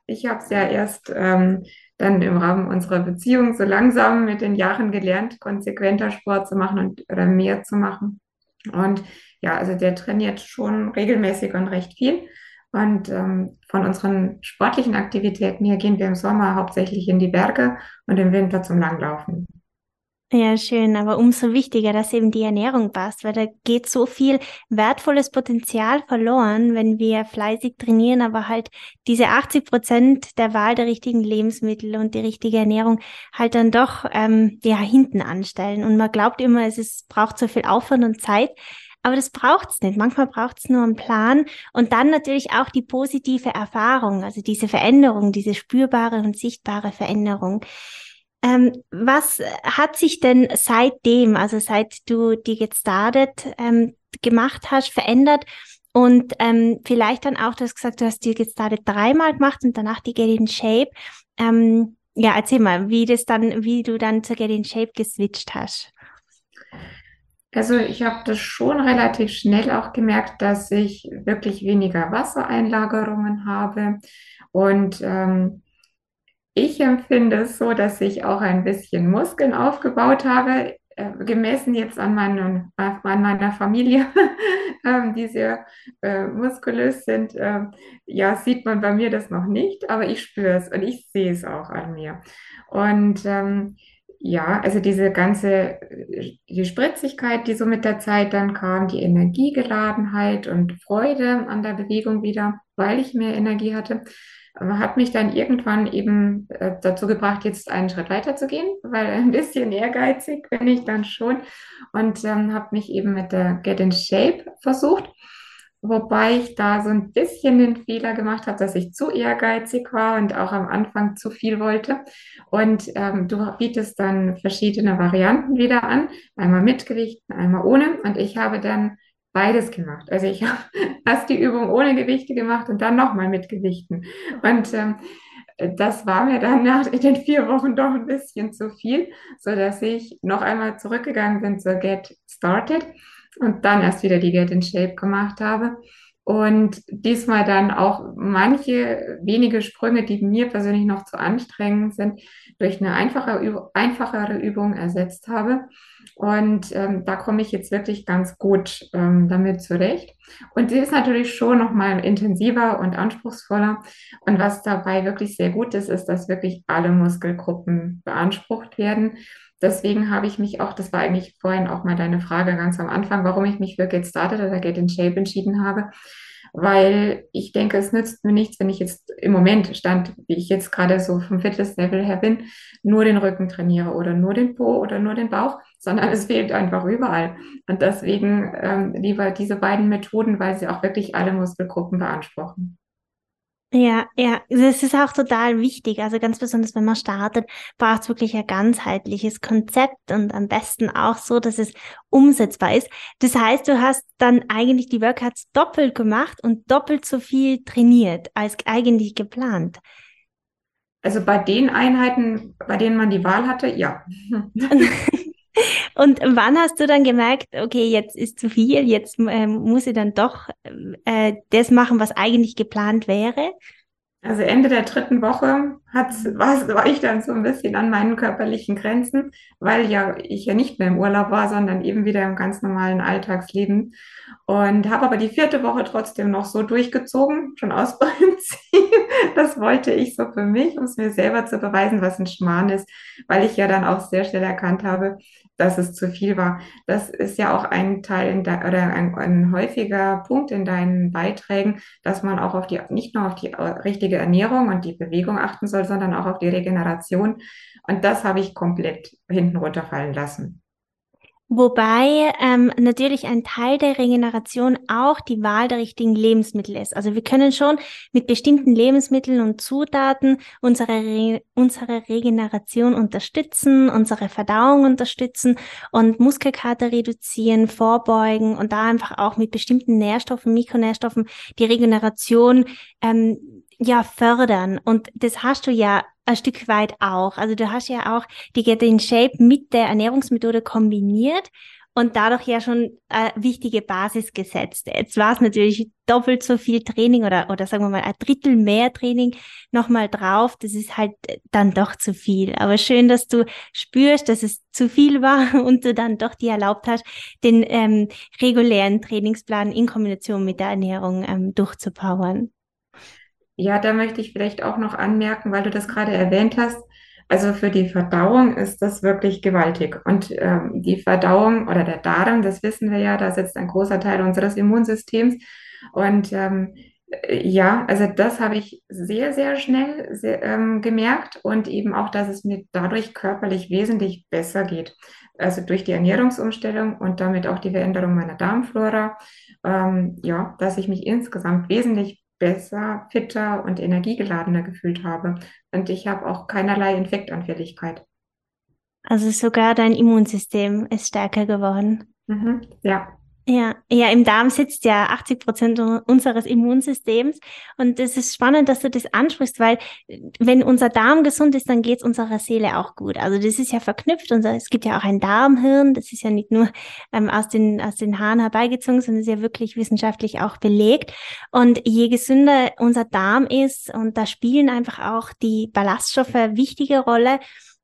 Ich habe es ja erst ähm, dann im Rahmen unserer Beziehung so langsam mit den Jahren gelernt, konsequenter Sport zu machen und oder mehr zu machen. Und ja, also der trainiert schon regelmäßig und recht viel. Und ähm, von unseren sportlichen Aktivitäten her gehen wir im Sommer hauptsächlich in die Berge und im Winter zum Langlaufen. Ja, schön, aber umso wichtiger, dass eben die Ernährung passt, weil da geht so viel wertvolles Potenzial verloren, wenn wir fleißig trainieren, aber halt diese 80 Prozent der Wahl der richtigen Lebensmittel und die richtige Ernährung halt dann doch ähm, ja hinten anstellen. Und man glaubt immer, es ist, braucht so viel Aufwand und Zeit, aber das braucht's nicht. Manchmal braucht's nur einen Plan und dann natürlich auch die positive Erfahrung, also diese Veränderung, diese spürbare und sichtbare Veränderung. Ähm, was hat sich denn seitdem, also seit du die Get Started ähm, gemacht hast, verändert? Und ähm, vielleicht dann auch, du hast gesagt, du hast die Get Started dreimal gemacht und danach die Get in Shape. Ähm, ja, erzähl mal, wie das dann, wie du dann zur Get in Shape geswitcht hast. Also ich habe das schon relativ schnell auch gemerkt, dass ich wirklich weniger Wassereinlagerungen habe und ähm, ich empfinde es so, dass ich auch ein bisschen Muskeln aufgebaut habe, äh, gemessen jetzt an, meinen, an meiner Familie, äh, die sehr äh, muskulös sind. Ähm, ja, sieht man bei mir das noch nicht, aber ich spüre es und ich sehe es auch an mir. Und ähm, ja, also diese ganze, die Spritzigkeit, die so mit der Zeit dann kam, die Energiegeladenheit und Freude an der Bewegung wieder, weil ich mehr Energie hatte, hat mich dann irgendwann eben äh, dazu gebracht, jetzt einen Schritt weiter zu gehen, weil ein bisschen ehrgeizig bin ich dann schon und ähm, habe mich eben mit der Get in Shape versucht. Wobei ich da so ein bisschen den Fehler gemacht habe, dass ich zu ehrgeizig war und auch am Anfang zu viel wollte. Und ähm, du bietest dann verschiedene Varianten wieder an, einmal mit Gewichten, einmal ohne. Und ich habe dann beides gemacht. Also ich habe erst die Übung ohne Gewichte gemacht und dann nochmal mit Gewichten. Und ähm, das war mir dann nach den vier Wochen doch ein bisschen zu viel, so dass ich noch einmal zurückgegangen bin zur Get Started und dann erst wieder die Get in Shape gemacht habe. Und diesmal dann auch manche wenige Sprünge, die mir persönlich noch zu anstrengend sind, durch eine einfache, einfachere Übung ersetzt habe. Und ähm, da komme ich jetzt wirklich ganz gut ähm, damit zurecht. Und sie ist natürlich schon noch mal intensiver und anspruchsvoller. Und was dabei wirklich sehr gut ist, ist, dass wirklich alle Muskelgruppen beansprucht werden. Deswegen habe ich mich auch, das war eigentlich vorhin auch mal deine Frage ganz am Anfang, warum ich mich für Get Started oder Get in Shape entschieden habe weil ich denke, es nützt mir nichts, wenn ich jetzt im Moment stand, wie ich jetzt gerade so vom Fitness-Level her bin, nur den Rücken trainiere oder nur den Po oder nur den Bauch, sondern es fehlt einfach überall. Und deswegen ähm, lieber diese beiden Methoden, weil sie auch wirklich alle Muskelgruppen beanspruchen. Ja, ja, das ist auch total wichtig. Also ganz besonders, wenn man startet, braucht es wirklich ein ganzheitliches Konzept und am besten auch so, dass es umsetzbar ist. Das heißt, du hast dann eigentlich die Workouts doppelt gemacht und doppelt so viel trainiert als eigentlich geplant. Also bei den Einheiten, bei denen man die Wahl hatte, ja. Und wann hast du dann gemerkt, okay, jetzt ist zu viel, jetzt äh, muss ich dann doch äh, das machen, was eigentlich geplant wäre? Also Ende der dritten Woche war, ich dann so ein bisschen an meinen körperlichen Grenzen, weil ja ich ja nicht mehr im Urlaub war, sondern eben wieder im ganz normalen Alltagsleben. Und habe aber die vierte Woche trotzdem noch so durchgezogen, schon aus Prinzip. Das wollte ich so für mich, um es mir selber zu beweisen, was ein Schmarrn ist, weil ich ja dann auch sehr schnell erkannt habe, dass es zu viel war. Das ist ja auch ein Teil de, oder ein, ein häufiger Punkt in deinen Beiträgen, dass man auch auf die, nicht nur auf die äh, richtige Ernährung und die Bewegung achten soll, sondern auch auf die Regeneration. Und das habe ich komplett hinten runterfallen lassen. Wobei ähm, natürlich ein Teil der Regeneration auch die Wahl der richtigen Lebensmittel ist. Also wir können schon mit bestimmten Lebensmitteln und Zutaten unsere, Re unsere Regeneration unterstützen, unsere Verdauung unterstützen und Muskelkater reduzieren, vorbeugen und da einfach auch mit bestimmten Nährstoffen, Mikronährstoffen die Regeneration ähm, ja fördern. Und das hast du ja ein Stück weit auch. Also du hast ja auch die Get in Shape mit der Ernährungsmethode kombiniert und dadurch ja schon eine wichtige Basis gesetzt. Jetzt war es natürlich doppelt so viel Training oder, oder sagen wir mal ein Drittel mehr Training nochmal drauf. Das ist halt dann doch zu viel. Aber schön, dass du spürst, dass es zu viel war und du dann doch dir erlaubt hast, den ähm, regulären Trainingsplan in Kombination mit der Ernährung ähm, durchzupowern. Ja, da möchte ich vielleicht auch noch anmerken, weil du das gerade erwähnt hast. Also für die Verdauung ist das wirklich gewaltig. Und ähm, die Verdauung oder der Darm, das wissen wir ja, da sitzt ein großer Teil unseres Immunsystems. Und ähm, äh, ja, also das habe ich sehr, sehr schnell sehr, ähm, gemerkt und eben auch, dass es mir dadurch körperlich wesentlich besser geht. Also durch die Ernährungsumstellung und damit auch die Veränderung meiner Darmflora, ähm, ja, dass ich mich insgesamt wesentlich besser, fitter und energiegeladener gefühlt habe. Und ich habe auch keinerlei Infektanfälligkeit. Also sogar dein Immunsystem ist stärker geworden. Mhm, ja. Ja, ja, im Darm sitzt ja 80 Prozent unseres Immunsystems. Und es ist spannend, dass du das ansprichst, weil wenn unser Darm gesund ist, dann geht es unserer Seele auch gut. Also das ist ja verknüpft. Unser, es gibt ja auch ein Darmhirn. Das ist ja nicht nur ähm, aus, den, aus den Haaren herbeigezogen, sondern ist ja wirklich wissenschaftlich auch belegt. Und je gesünder unser Darm ist, und da spielen einfach auch die Ballaststoffe wichtige Rolle,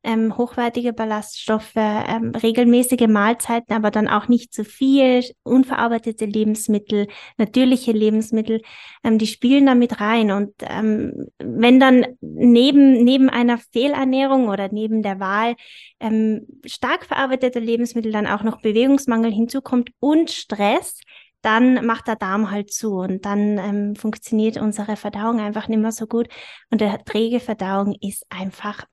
ähm, hochwertige Ballaststoffe, ähm, regelmäßige Mahlzeiten, aber dann auch nicht zu viel, unverarbeitete Lebensmittel, natürliche Lebensmittel, ähm, die spielen da mit rein. Und ähm, wenn dann neben, neben einer Fehlernährung oder neben der Wahl ähm, stark verarbeitete Lebensmittel dann auch noch Bewegungsmangel hinzukommt und Stress, dann macht der Darm halt zu und dann ähm, funktioniert unsere Verdauung einfach nicht mehr so gut. Und der träge Verdauung ist einfach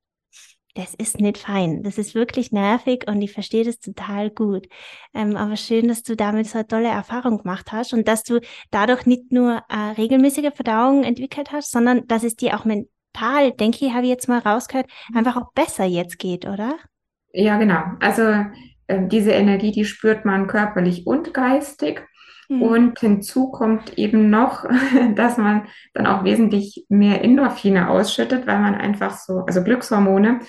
das ist nicht fein. Das ist wirklich nervig und ich verstehe das total gut. Ähm, aber schön, dass du damit so eine tolle Erfahrung gemacht hast und dass du dadurch nicht nur äh, regelmäßige Verdauung entwickelt hast, sondern dass es dir auch mental, denke ich, habe ich jetzt mal rausgehört, einfach auch besser jetzt geht, oder? Ja, genau. Also äh, diese Energie, die spürt man körperlich und geistig. Mhm. Und hinzu kommt eben noch, dass man dann auch wesentlich mehr Endorphine ausschüttet, weil man einfach so, also Glückshormone,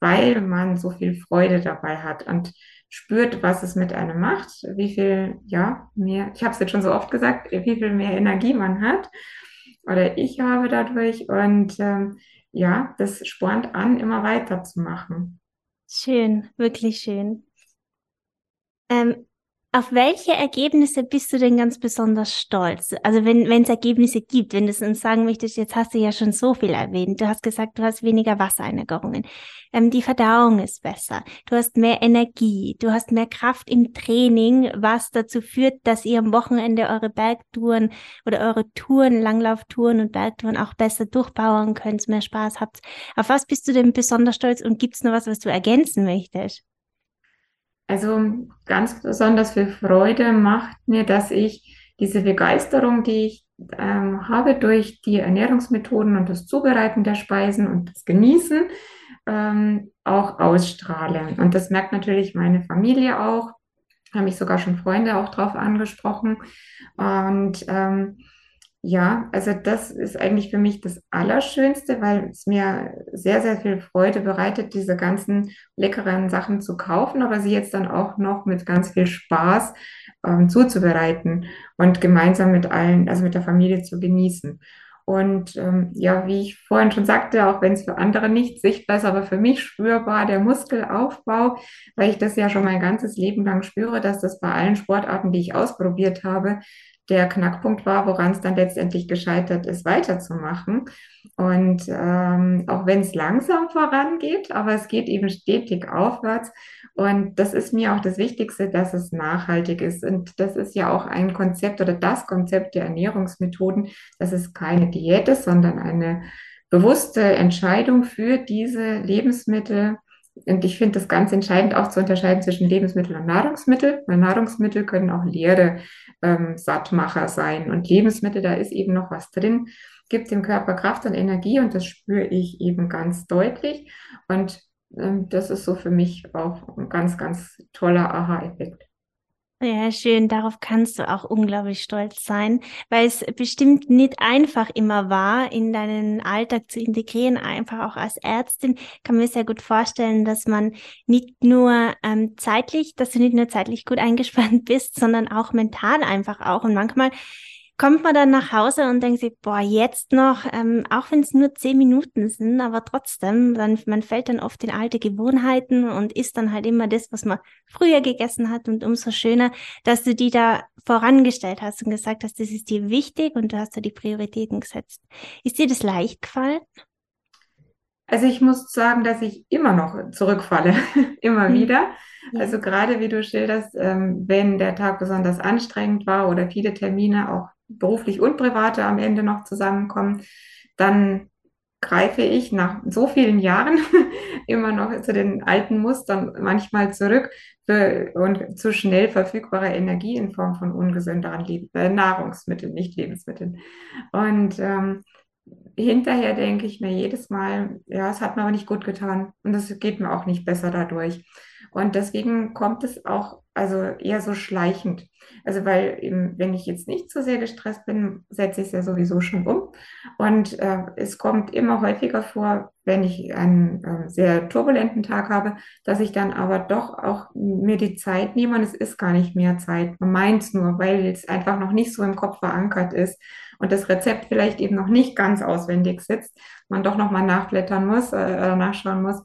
weil man so viel Freude dabei hat und spürt, was es mit einem macht, wie viel, ja, mehr, ich habe es jetzt schon so oft gesagt, wie viel mehr Energie man hat oder ich habe dadurch und ähm, ja, das spornt an, immer weiterzumachen. Schön, wirklich schön. Ähm, auf welche Ergebnisse bist du denn ganz besonders stolz? Also wenn es Ergebnisse gibt, wenn du es uns sagen möchtest, jetzt hast du ja schon so viel erwähnt. Du hast gesagt, du hast weniger Wassereinlagerungen. Ähm, die Verdauung ist besser. Du hast mehr Energie. Du hast mehr Kraft im Training, was dazu führt, dass ihr am Wochenende eure Bergtouren oder eure Touren, Langlauftouren und Bergtouren auch besser durchbauen könnt, mehr Spaß habt. Auf was bist du denn besonders stolz und gibt es noch was, was du ergänzen möchtest? Also ganz besonders viel Freude macht mir, dass ich diese Begeisterung, die ich ähm, habe durch die Ernährungsmethoden und das Zubereiten der Speisen und das Genießen, ähm, auch ausstrahle. Und das merkt natürlich meine Familie auch, haben mich sogar schon Freunde auch drauf angesprochen. Und ähm, ja, also das ist eigentlich für mich das Allerschönste, weil es mir sehr, sehr viel Freude bereitet, diese ganzen leckeren Sachen zu kaufen, aber sie jetzt dann auch noch mit ganz viel Spaß ähm, zuzubereiten und gemeinsam mit allen, also mit der Familie zu genießen. Und ähm, ja, wie ich vorhin schon sagte, auch wenn es für andere nicht sichtbar ist, aber für mich spürbar der Muskelaufbau, weil ich das ja schon mein ganzes Leben lang spüre, dass das bei allen Sportarten, die ich ausprobiert habe, der Knackpunkt war, woran es dann letztendlich gescheitert ist, weiterzumachen. Und ähm, auch wenn es langsam vorangeht, aber es geht eben stetig aufwärts. Und das ist mir auch das Wichtigste, dass es nachhaltig ist. Und das ist ja auch ein Konzept oder das Konzept der Ernährungsmethoden, dass es keine Diät ist, sondern eine bewusste Entscheidung für diese Lebensmittel. Und ich finde das ganz entscheidend auch zu unterscheiden zwischen Lebensmittel und Nahrungsmittel, weil Nahrungsmittel können auch leere ähm, Sattmacher sein. Und Lebensmittel, da ist eben noch was drin, gibt dem Körper Kraft und Energie und das spüre ich eben ganz deutlich. Und ähm, das ist so für mich auch ein ganz, ganz toller Aha-Effekt. Ja, schön. Darauf kannst du auch unglaublich stolz sein, weil es bestimmt nicht einfach immer war, in deinen Alltag zu integrieren. Einfach auch als Ärztin kann man mir sehr gut vorstellen, dass man nicht nur ähm, zeitlich, dass du nicht nur zeitlich gut eingespannt bist, sondern auch mental einfach auch. Und manchmal kommt man dann nach Hause und denkt sich, boah, jetzt noch, ähm, auch wenn es nur zehn Minuten sind, aber trotzdem, dann, man fällt dann oft in alte Gewohnheiten und isst dann halt immer das, was man früher gegessen hat und umso schöner, dass du die da vorangestellt hast und gesagt hast, das ist dir wichtig und du hast da die Prioritäten gesetzt. Ist dir das leicht gefallen? Also ich muss sagen, dass ich immer noch zurückfalle, immer mhm. wieder. Ja. Also gerade wie du schilderst, ähm, wenn der Tag besonders anstrengend war oder viele Termine auch beruflich und private am Ende noch zusammenkommen, dann greife ich nach so vielen Jahren immer noch zu den alten Mustern manchmal zurück für, und zu schnell verfügbarer Energie in Form von ungesünderen Leb äh, Nahrungsmitteln, nicht Lebensmitteln. Und ähm, hinterher denke ich mir jedes Mal, ja, es hat mir aber nicht gut getan und es geht mir auch nicht besser dadurch. Und deswegen kommt es auch also eher so schleichend. Also weil eben, wenn ich jetzt nicht so sehr gestresst bin, setze ich es ja sowieso schon um. Und äh, es kommt immer häufiger vor, wenn ich einen äh, sehr turbulenten Tag habe, dass ich dann aber doch auch mir die Zeit nehme und es ist gar nicht mehr Zeit. Man meint es nur, weil es einfach noch nicht so im Kopf verankert ist und das Rezept vielleicht eben noch nicht ganz auswendig sitzt, man doch nochmal nachblättern muss äh, nachschauen muss.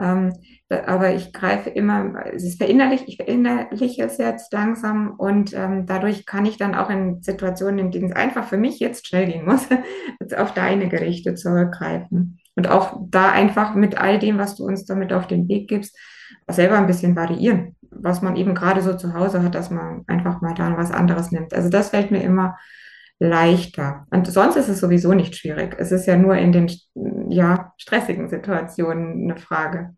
Ähm, aber ich greife immer, es ist verinnerlich, ich verinnerliche es jetzt langsam und ähm, dadurch kann ich dann auch in Situationen, in denen es einfach für mich jetzt schnell gehen muss, auf deine Gerichte zurückgreifen. Und auch da einfach mit all dem, was du uns damit auf den Weg gibst, selber ein bisschen variieren, was man eben gerade so zu Hause hat, dass man einfach mal da was anderes nimmt. Also das fällt mir immer leichter. Und sonst ist es sowieso nicht schwierig. Es ist ja nur in den ja, stressigen Situationen eine Frage.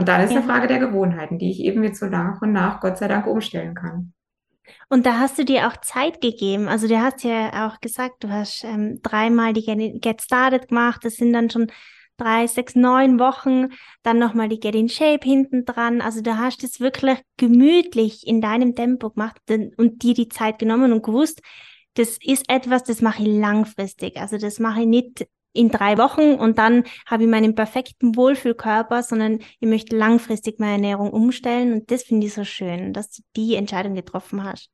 Und dann ist ja. eine Frage der Gewohnheiten, die ich eben jetzt so nach und nach, Gott sei Dank, umstellen kann. Und da hast du dir auch Zeit gegeben. Also du hast ja auch gesagt, du hast ähm, dreimal die Get Started gemacht. Das sind dann schon drei, sechs, neun Wochen. Dann nochmal die Get in Shape hinten dran. Also du hast es wirklich gemütlich in deinem Tempo gemacht und dir die Zeit genommen und gewusst, das ist etwas, das mache ich langfristig. Also das mache ich nicht in drei Wochen und dann habe ich meinen perfekten Wohlfühlkörper, sondern ich möchte langfristig meine Ernährung umstellen und das finde ich so schön, dass du die Entscheidung getroffen hast.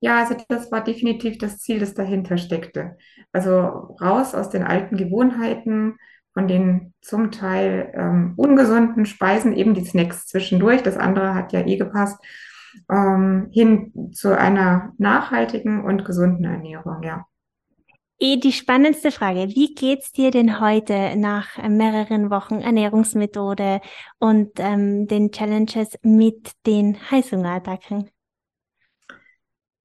Ja, also das war definitiv das Ziel, das dahinter steckte. Also raus aus den alten Gewohnheiten, von den zum Teil ähm, ungesunden Speisen, eben die Snacks zwischendurch, das andere hat ja eh gepasst, ähm, hin zu einer nachhaltigen und gesunden Ernährung, ja. Eh, die spannendste Frage, wie geht's dir denn heute nach mehreren Wochen Ernährungsmethode und ähm, den Challenges mit den Heißhungerattacken?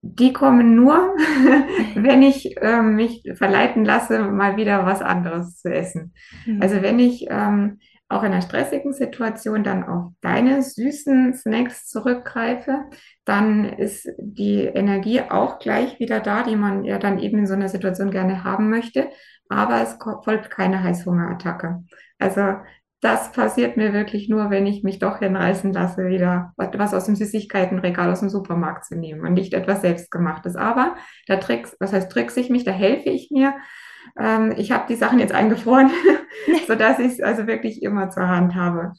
Die kommen nur, wenn ich äh, mich verleiten lasse, mal wieder was anderes zu essen. Mhm. Also wenn ich ähm, auch in einer stressigen Situation dann auf deine süßen Snacks zurückgreife, dann ist die Energie auch gleich wieder da, die man ja dann eben in so einer Situation gerne haben möchte. Aber es folgt keine Heißhungerattacke. Also das passiert mir wirklich nur, wenn ich mich doch hinreißen lasse, wieder was aus dem Süßigkeitenregal aus dem Supermarkt zu nehmen und nicht etwas Selbstgemachtes. Aber da tricks, was heißt trickse ich mich, da helfe ich mir ähm, ich habe die Sachen jetzt eingefroren, sodass ich es also wirklich immer zur Hand habe.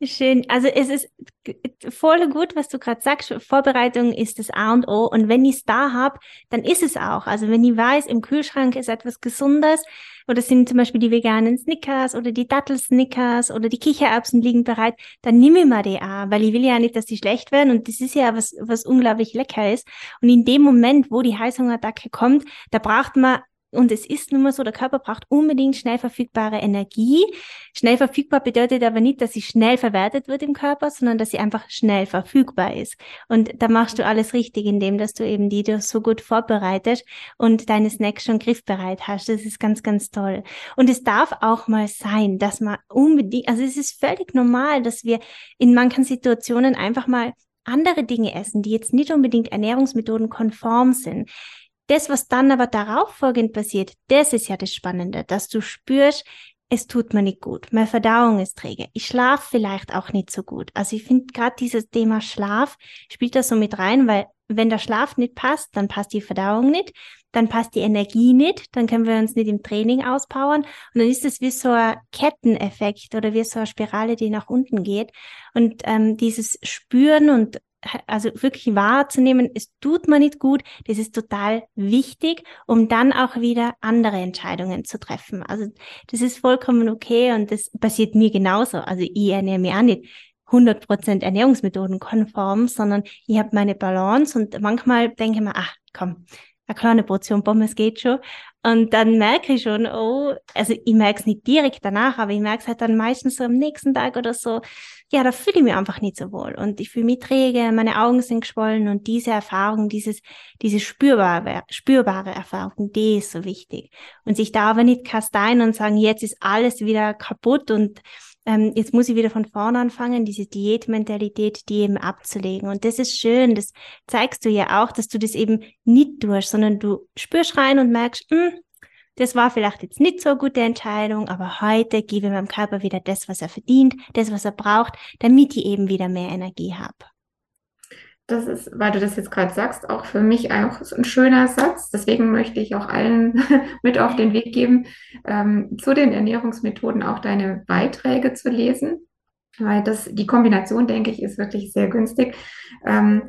Schön. Also es ist voll gut, was du gerade sagst. Vorbereitung ist das A und O. Und wenn ich es da habe, dann ist es auch. Also wenn ich weiß, im Kühlschrank ist etwas Gesundes oder sind zum Beispiel die veganen Snickers oder die Dattelsnickers oder die Kichererbsen liegen bereit, dann nehme ich mir die auch, weil ich will ja nicht, dass die schlecht werden. Und das ist ja was, was unglaublich lecker ist. Und in dem Moment, wo die Heißhungerattacke kommt, da braucht man und es ist nun mal so, der Körper braucht unbedingt schnell verfügbare Energie. Schnell verfügbar bedeutet aber nicht, dass sie schnell verwertet wird im Körper, sondern dass sie einfach schnell verfügbar ist. Und da machst du alles richtig, indem dass du eben die dir so gut vorbereitest und deine Snacks schon griffbereit hast. Das ist ganz, ganz toll. Und es darf auch mal sein, dass man unbedingt, also es ist völlig normal, dass wir in manchen Situationen einfach mal andere Dinge essen, die jetzt nicht unbedingt Ernährungsmethoden konform sind. Das, was dann aber darauf folgend passiert, das ist ja das Spannende, dass du spürst, es tut mir nicht gut, meine Verdauung ist träge, ich schlafe vielleicht auch nicht so gut. Also ich finde gerade dieses Thema Schlaf spielt da so mit rein, weil wenn der Schlaf nicht passt, dann passt die Verdauung nicht, dann passt die Energie nicht, dann können wir uns nicht im Training auspowern und dann ist es wie so ein Ketteneffekt oder wie so eine Spirale, die nach unten geht. Und ähm, dieses Spüren und also wirklich wahrzunehmen, es tut mir nicht gut, das ist total wichtig, um dann auch wieder andere Entscheidungen zu treffen. Also das ist vollkommen okay und das passiert mir genauso. Also ich ernähre mich auch nicht 100% Ernährungsmethoden konform, sondern ich habe meine Balance und manchmal denke ich mir, ach komm, eine kleine Portion Pommes geht schon. Und dann merke ich schon, oh, also ich merke es nicht direkt danach, aber ich merke es halt dann meistens so am nächsten Tag oder so, ja, da fühle ich mich einfach nicht so wohl. Und ich fühle mich träge, meine Augen sind geschwollen und diese Erfahrung, dieses, diese spürbare, spürbare Erfahrung, die ist so wichtig. Und sich da aber nicht kasteien und sagen, jetzt ist alles wieder kaputt und ähm, jetzt muss ich wieder von vorne anfangen, diese Diätmentalität, die eben abzulegen. Und das ist schön, das zeigst du ja auch, dass du das eben nicht tust, sondern du spürst rein und merkst, hm, das war vielleicht jetzt nicht so eine gute Entscheidung, aber heute gebe ich meinem Körper wieder das, was er verdient, das, was er braucht, damit ich eben wieder mehr Energie habe. Das ist, weil du das jetzt gerade sagst, auch für mich auch so ein schöner Satz. Deswegen möchte ich auch allen mit auf den Weg geben, ähm, zu den Ernährungsmethoden auch deine Beiträge zu lesen, weil das, die Kombination, denke ich, ist wirklich sehr günstig. Ähm,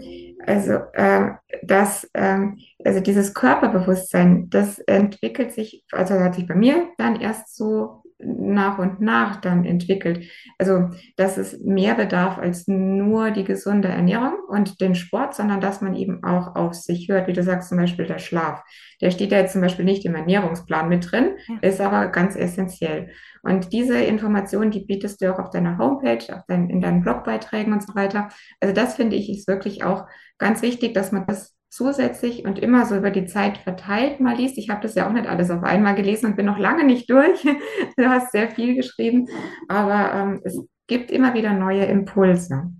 also, äh, das, ähm, also dieses Körperbewusstsein, das entwickelt sich, also hat sich bei mir dann erst so nach und nach dann entwickelt. Also, dass es mehr bedarf als nur die gesunde Ernährung und den Sport, sondern dass man eben auch auf sich hört. Wie du sagst, zum Beispiel der Schlaf. Der steht ja jetzt zum Beispiel nicht im Ernährungsplan mit drin, ja. ist aber ganz essentiell. Und diese Informationen, die bietest du auch auf deiner Homepage, auf dein, in deinen Blogbeiträgen und so weiter. Also, das finde ich ist wirklich auch ganz wichtig, dass man das zusätzlich und immer so über die Zeit verteilt mal liest. Ich habe das ja auch nicht alles auf einmal gelesen und bin noch lange nicht durch. du hast sehr viel geschrieben, aber ähm, es gibt immer wieder neue Impulse.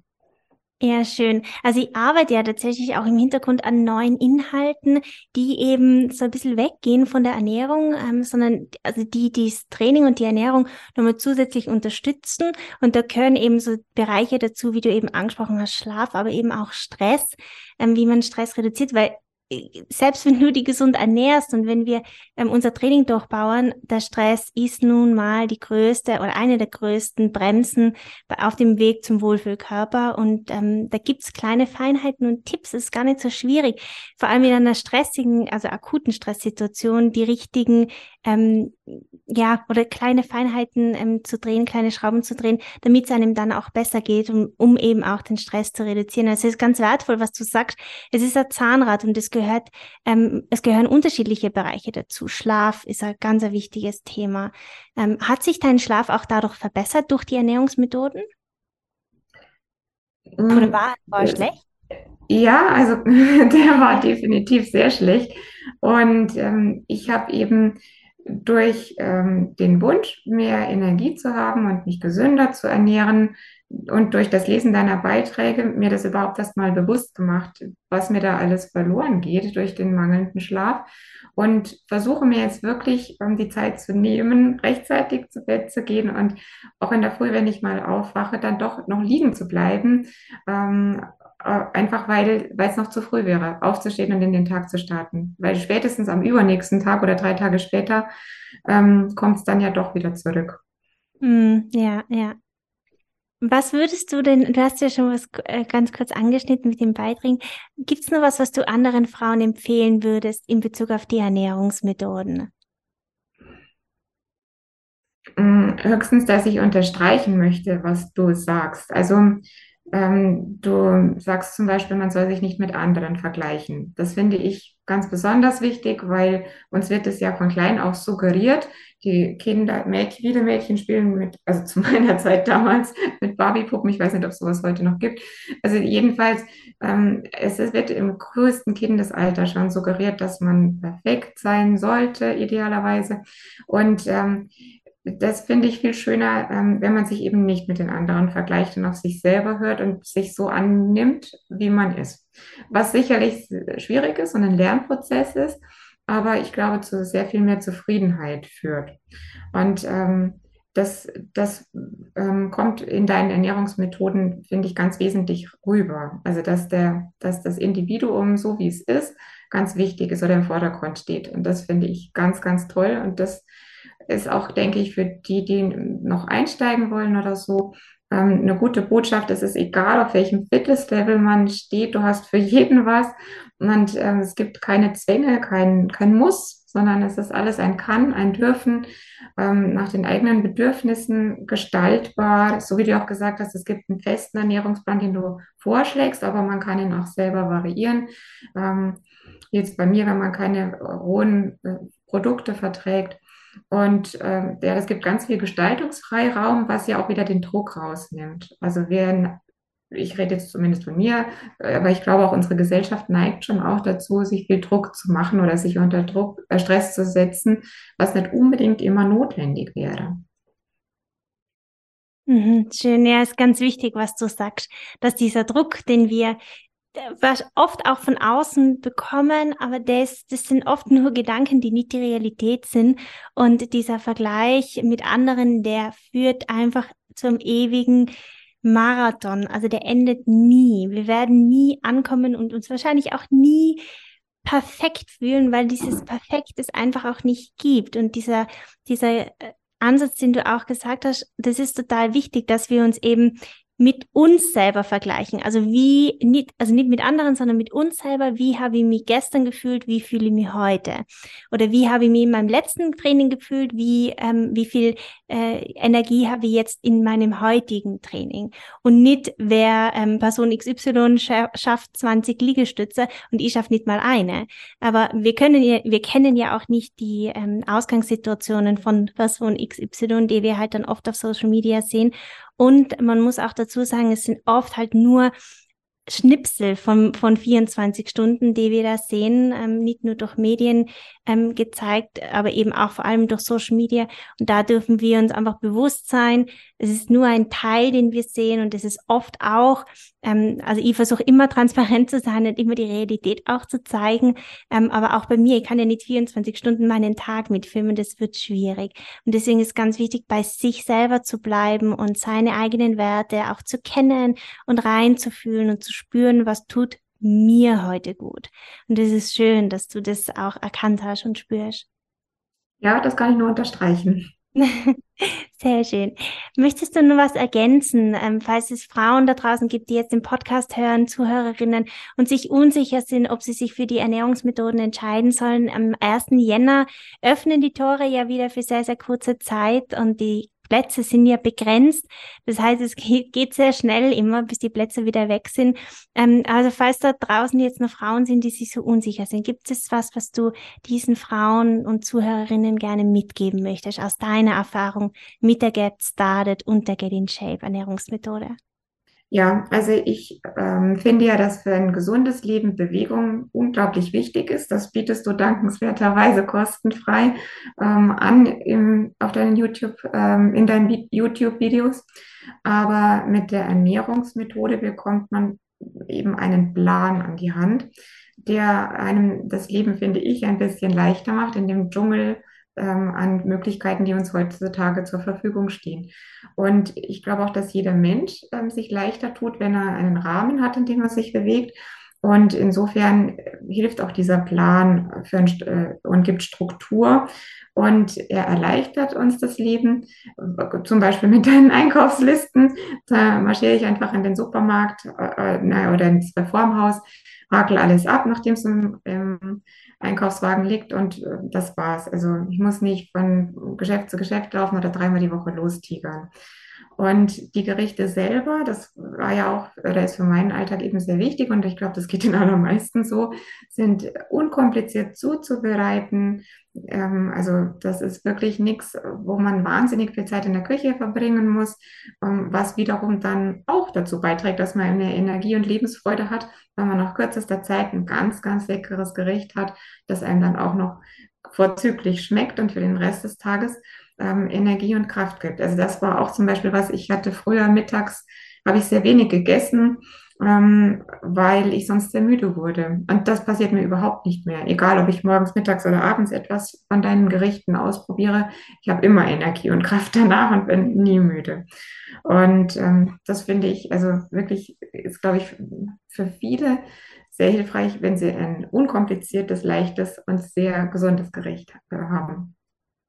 Ja, schön. Also ich arbeite ja tatsächlich auch im Hintergrund an neuen Inhalten, die eben so ein bisschen weggehen von der Ernährung, ähm, sondern also die die das Training und die Ernährung nochmal zusätzlich unterstützen. Und da gehören eben so Bereiche dazu, wie du eben angesprochen hast, Schlaf, aber eben auch Stress, ähm, wie man Stress reduziert, weil selbst wenn du die gesund ernährst und wenn wir ähm, unser Training durchbauen, der Stress ist nun mal die größte oder eine der größten Bremsen auf dem Weg zum Wohlfühlkörper. Und ähm, da gibt's kleine Feinheiten und Tipps. Ist gar nicht so schwierig, vor allem in einer stressigen, also akuten Stresssituation, die richtigen ähm, ja, oder kleine Feinheiten ähm, zu drehen, kleine Schrauben zu drehen, damit es einem dann auch besser geht, um, um eben auch den Stress zu reduzieren. Also es ist ganz wertvoll, was du sagst. Es ist ein Zahnrad und es gehört, ähm, es gehören unterschiedliche Bereiche dazu. Schlaf ist ein ganz ein wichtiges Thema. Ähm, hat sich dein Schlaf auch dadurch verbessert durch die Ernährungsmethoden? Oder mm, war, war er schlecht? Ja, also der war definitiv sehr schlecht. Und ähm, ich habe eben durch ähm, den Wunsch, mehr Energie zu haben und mich gesünder zu ernähren und durch das Lesen deiner Beiträge mir das überhaupt erst mal bewusst gemacht, was mir da alles verloren geht durch den mangelnden Schlaf. Und versuche mir jetzt wirklich um die Zeit zu nehmen, rechtzeitig zu Bett zu gehen und auch in der Früh, wenn ich mal aufwache, dann doch noch liegen zu bleiben, ähm, äh, einfach weil, weil es noch zu früh wäre, aufzustehen und in den Tag zu starten. Weil spätestens am übernächsten Tag oder drei Tage später ähm, kommt es dann ja doch wieder zurück. Mm, ja, ja. Was würdest du denn, du hast ja schon was äh, ganz kurz angeschnitten mit dem Beiträgen. Gibt es noch was, was du anderen Frauen empfehlen würdest in Bezug auf die Ernährungsmethoden? Mm, höchstens, dass ich unterstreichen möchte, was du sagst. Also ähm, du sagst zum Beispiel, man soll sich nicht mit anderen vergleichen. Das finde ich ganz besonders wichtig, weil uns wird es ja von klein auf suggeriert. Die Kinder, Mädchen, viele Mädchen spielen mit, also zu meiner Zeit damals mit Barbiepuppen. Ich weiß nicht, ob es sowas heute noch gibt. Also jedenfalls, ähm, es wird im größten Kindesalter schon suggeriert, dass man perfekt sein sollte, idealerweise. Und ähm, das finde ich viel schöner, ähm, wenn man sich eben nicht mit den anderen vergleicht und auf sich selber hört und sich so annimmt, wie man ist. Was sicherlich schwierig ist und ein Lernprozess ist, aber ich glaube, zu sehr viel mehr Zufriedenheit führt. Und ähm, das, das ähm, kommt in deinen Ernährungsmethoden, finde ich, ganz wesentlich rüber. Also, dass, der, dass das Individuum, so wie es ist, ganz wichtig ist oder im Vordergrund steht. Und das finde ich ganz, ganz toll. Und das ist auch, denke ich, für die, die noch einsteigen wollen oder so, ähm, eine gute Botschaft. Es ist egal, auf welchem Fitnesslevel man steht, du hast für jeden was. Und ähm, es gibt keine Zwänge, kein, kein Muss, sondern es ist alles ein Kann, ein Dürfen, ähm, nach den eigenen Bedürfnissen gestaltbar. So wie du auch gesagt hast, es gibt einen festen Ernährungsplan, den du vorschlägst, aber man kann ihn auch selber variieren. Ähm, jetzt bei mir, wenn man keine rohen äh, Produkte verträgt, und ähm, ja, es gibt ganz viel Gestaltungsfreiraum, was ja auch wieder den Druck rausnimmt. Also wir, ich rede jetzt zumindest von mir, aber ich glaube auch unsere Gesellschaft neigt schon auch dazu, sich viel Druck zu machen oder sich unter Druck, äh, Stress zu setzen, was nicht unbedingt immer notwendig wäre. Mhm, schön, ja, ist ganz wichtig, was du sagst, dass dieser Druck, den wir was oft auch von außen bekommen, aber das, das sind oft nur Gedanken, die nicht die Realität sind. Und dieser Vergleich mit anderen, der führt einfach zum ewigen Marathon. Also der endet nie. Wir werden nie ankommen und uns wahrscheinlich auch nie perfekt fühlen, weil dieses Perfekt es einfach auch nicht gibt. Und dieser, dieser äh, Ansatz, den du auch gesagt hast, das ist total wichtig, dass wir uns eben mit uns selber vergleichen. Also wie, nicht, also nicht mit anderen, sondern mit uns selber. Wie habe ich mich gestern gefühlt? Wie fühle ich mich heute? Oder wie habe ich mich in meinem letzten Training gefühlt? Wie, ähm, wie viel äh, Energie habe ich jetzt in meinem heutigen Training? Und nicht, wer ähm, Person XY scha schafft 20 Liegestütze und ich schaffe nicht mal eine. Aber wir können ja, wir kennen ja auch nicht die ähm, Ausgangssituationen von Person XY, die wir halt dann oft auf Social Media sehen. Und man muss auch dazu sagen, es sind oft halt nur Schnipsel von, von 24 Stunden, die wir da sehen, ähm, nicht nur durch Medien ähm, gezeigt, aber eben auch vor allem durch Social Media. Und da dürfen wir uns einfach bewusst sein, es ist nur ein Teil, den wir sehen und es ist oft auch, ähm, also ich versuche immer transparent zu sein und immer die Realität auch zu zeigen, ähm, aber auch bei mir, ich kann ja nicht 24 Stunden meinen Tag mitfilmen, das wird schwierig. Und deswegen ist ganz wichtig, bei sich selber zu bleiben und seine eigenen Werte auch zu kennen und reinzufühlen und zu spüren, was tut mir heute gut. Und es ist schön, dass du das auch erkannt hast und spürst. Ja, das kann ich nur unterstreichen. Sehr schön. Möchtest du nur was ergänzen, ähm, falls es Frauen da draußen gibt, die jetzt den Podcast hören, Zuhörerinnen und sich unsicher sind, ob sie sich für die Ernährungsmethoden entscheiden sollen? Am 1. Jänner öffnen die Tore ja wieder für sehr, sehr kurze Zeit und die Plätze sind ja begrenzt. Das heißt, es geht sehr schnell immer, bis die Plätze wieder weg sind. Ähm, also falls da draußen jetzt noch Frauen sind, die sich so unsicher sind, gibt es was, was du diesen Frauen und Zuhörerinnen gerne mitgeben möchtest aus deiner Erfahrung mit der Get Started und der Get in Shape Ernährungsmethode? Ja, also ich ähm, finde ja, dass für ein gesundes Leben Bewegung unglaublich wichtig ist. Das bietest du dankenswerterweise kostenfrei ähm, an im, auf deinen YouTube, ähm, in deinen YouTube-Videos. Aber mit der Ernährungsmethode bekommt man eben einen Plan an die Hand, der einem das Leben, finde ich, ein bisschen leichter macht in dem Dschungel ähm, an Möglichkeiten, die uns heutzutage zur Verfügung stehen. Und ich glaube auch, dass jeder Mensch ähm, sich leichter tut, wenn er einen Rahmen hat, in dem er sich bewegt. Und insofern hilft auch dieser Plan für ein, äh, und gibt Struktur. Und er erleichtert uns das Leben, zum Beispiel mit deinen Einkaufslisten. Da marschiere ich einfach in den Supermarkt äh, äh oder ins Reformhaus, hakel alles ab, nachdem es im, im Einkaufswagen liegt und äh, das war's. Also ich muss nicht von Geschäft zu Geschäft laufen oder dreimal die Woche lostigern. Und die Gerichte selber, das war ja auch, oder ist für meinen Alltag eben sehr wichtig und ich glaube, das geht den allermeisten so, sind unkompliziert zuzubereiten. Ähm, also das ist wirklich nichts, wo man wahnsinnig viel Zeit in der Küche verbringen muss, ähm, was wiederum dann auch dazu beiträgt, dass man eine Energie und Lebensfreude hat, weil man nach kürzester Zeit ein ganz, ganz leckeres Gericht hat, das einem dann auch noch vorzüglich schmeckt und für den Rest des Tages ähm, Energie und Kraft gibt. Also das war auch zum Beispiel was, ich hatte früher mittags, habe ich sehr wenig gegessen, ähm, weil ich sonst sehr müde wurde. Und das passiert mir überhaupt nicht mehr. Egal, ob ich morgens, mittags oder abends etwas von deinen Gerichten ausprobiere, ich habe immer Energie und Kraft danach und bin nie müde. Und ähm, das finde ich, also wirklich, ist, glaube ich, für viele sehr hilfreich, wenn sie ein unkompliziertes, leichtes und sehr gesundes Gericht haben.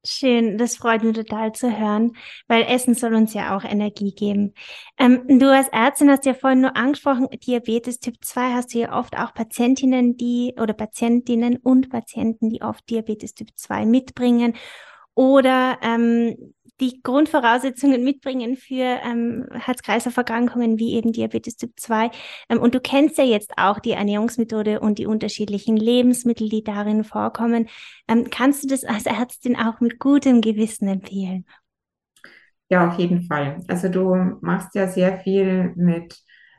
Schön, das freut mich total zu hören, weil Essen soll uns ja auch Energie geben. Ähm, du als Ärztin hast ja vorhin nur angesprochen, Diabetes Typ 2 hast du ja oft auch Patientinnen, die oder Patientinnen und Patienten, die oft Diabetes Typ 2 mitbringen oder ähm, die Grundvoraussetzungen mitbringen für ähm, Herz-Kreislauf-Erkrankungen wie eben Diabetes Typ 2. Ähm, und du kennst ja jetzt auch die Ernährungsmethode und die unterschiedlichen Lebensmittel, die darin vorkommen. Ähm, kannst du das als Ärztin auch mit gutem Gewissen empfehlen? Ja, auf jeden Fall. Also du machst ja sehr viel mit,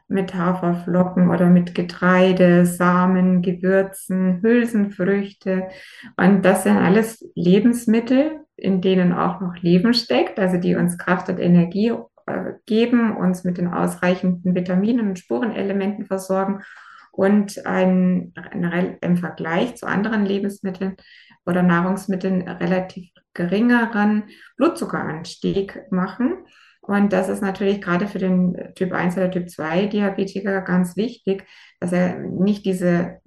mit Haferflocken oder mit Getreide, Samen, Gewürzen, Hülsenfrüchte. Und das sind alles Lebensmittel, in denen auch noch Leben steckt, also die uns Kraft und Energie äh, geben, uns mit den ausreichenden Vitaminen und Spurenelementen versorgen und ein, ein, im Vergleich zu anderen Lebensmitteln oder Nahrungsmitteln relativ geringeren Blutzuckeranstieg machen. Und das ist natürlich gerade für den Typ 1 oder Typ 2 Diabetiker ganz wichtig, dass er nicht diese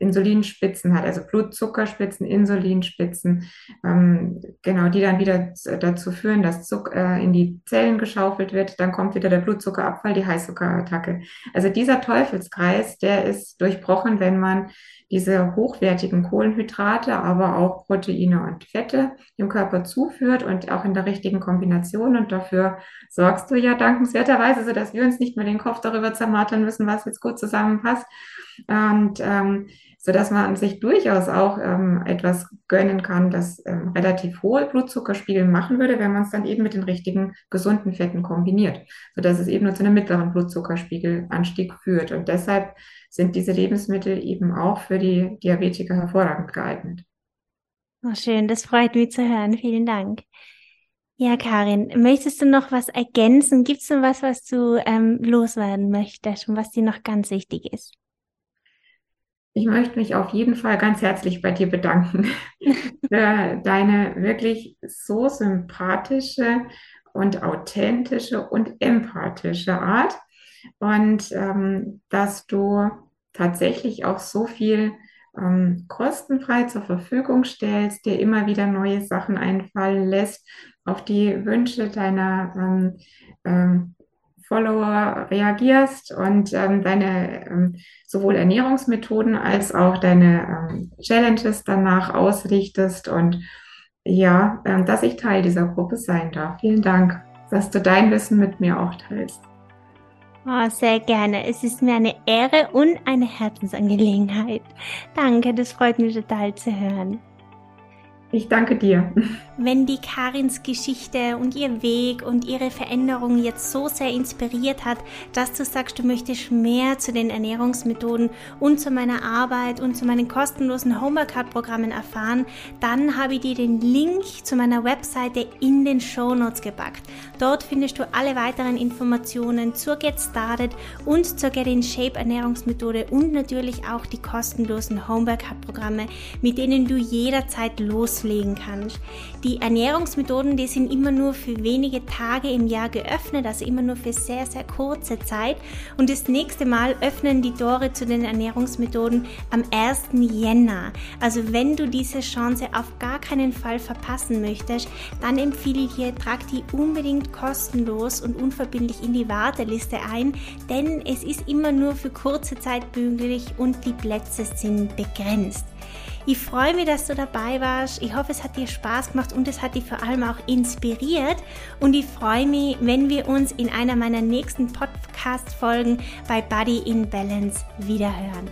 Insulinspitzen hat, also Blutzuckerspitzen, Insulinspitzen, ähm, genau, die dann wieder dazu führen, dass Zucker äh, in die Zellen geschaufelt wird, dann kommt wieder der Blutzuckerabfall, die Heißzuckerattacke. Also dieser Teufelskreis, der ist durchbrochen, wenn man diese hochwertigen Kohlenhydrate, aber auch Proteine und Fette dem Körper zuführt und auch in der richtigen Kombination. Und dafür sorgst du ja dankenswerterweise, sodass wir uns nicht mehr den Kopf darüber zermartern müssen, was jetzt gut zusammenpasst. Und ähm, so dass man sich durchaus auch ähm, etwas gönnen kann, das ähm, relativ hohe Blutzuckerspiegel machen würde, wenn man es dann eben mit den richtigen gesunden Fetten kombiniert, so dass es eben nur zu einem mittleren Blutzuckerspiegelanstieg führt. Und deshalb sind diese Lebensmittel eben auch für die Diabetiker hervorragend geeignet. Oh, schön, das freut mich zu hören. Vielen Dank. Ja, Karin, möchtest du noch was ergänzen? Gibt es noch was, was du ähm, loswerden möchtest und was dir noch ganz wichtig ist? Ich möchte mich auf jeden Fall ganz herzlich bei dir bedanken für deine wirklich so sympathische und authentische und empathische Art. Und ähm, dass du tatsächlich auch so viel ähm, kostenfrei zur Verfügung stellst, dir immer wieder neue Sachen einfallen lässt, auf die Wünsche deiner ähm, ähm, Follower reagierst und ähm, deine ähm, sowohl Ernährungsmethoden als auch deine ähm, Challenges danach ausrichtest und ja, ähm, dass ich Teil dieser Gruppe sein darf. Vielen Dank, dass du dein Wissen mit mir auch teilst. Oh, sehr gerne. Es ist mir eine Ehre und eine Herzensangelegenheit. Danke, das freut mich total zu hören. Ich danke dir. Wenn die Karins Geschichte und ihr Weg und ihre Veränderung jetzt so sehr inspiriert hat, dass du sagst, du möchtest mehr zu den Ernährungsmethoden und zu meiner Arbeit und zu meinen kostenlosen Homeworkout-Programmen erfahren, dann habe ich dir den Link zu meiner Webseite in den Show Notes gepackt. Dort findest du alle weiteren Informationen zur Get Started und zur Get in Shape Ernährungsmethode und natürlich auch die kostenlosen Homeworkout-Programme, mit denen du jederzeit los loslegen kannst. Die Ernährungsmethoden, die sind immer nur für wenige Tage im Jahr geöffnet, also immer nur für sehr, sehr kurze Zeit. Und das nächste Mal öffnen die Tore zu den Ernährungsmethoden am 1. Jänner. Also wenn du diese Chance auf gar keinen Fall verpassen möchtest, dann empfehle ich dir, trag die unbedingt kostenlos und unverbindlich in die Warteliste ein, denn es ist immer nur für kurze Zeit möglich und die Plätze sind begrenzt. Ich freue mich, dass du dabei warst. Ich hoffe, es hat dir Spaß gemacht und es hat dich vor allem auch inspiriert. Und ich freue mich, wenn wir uns in einer meiner nächsten Podcast-Folgen bei Body in Balance wiederhören.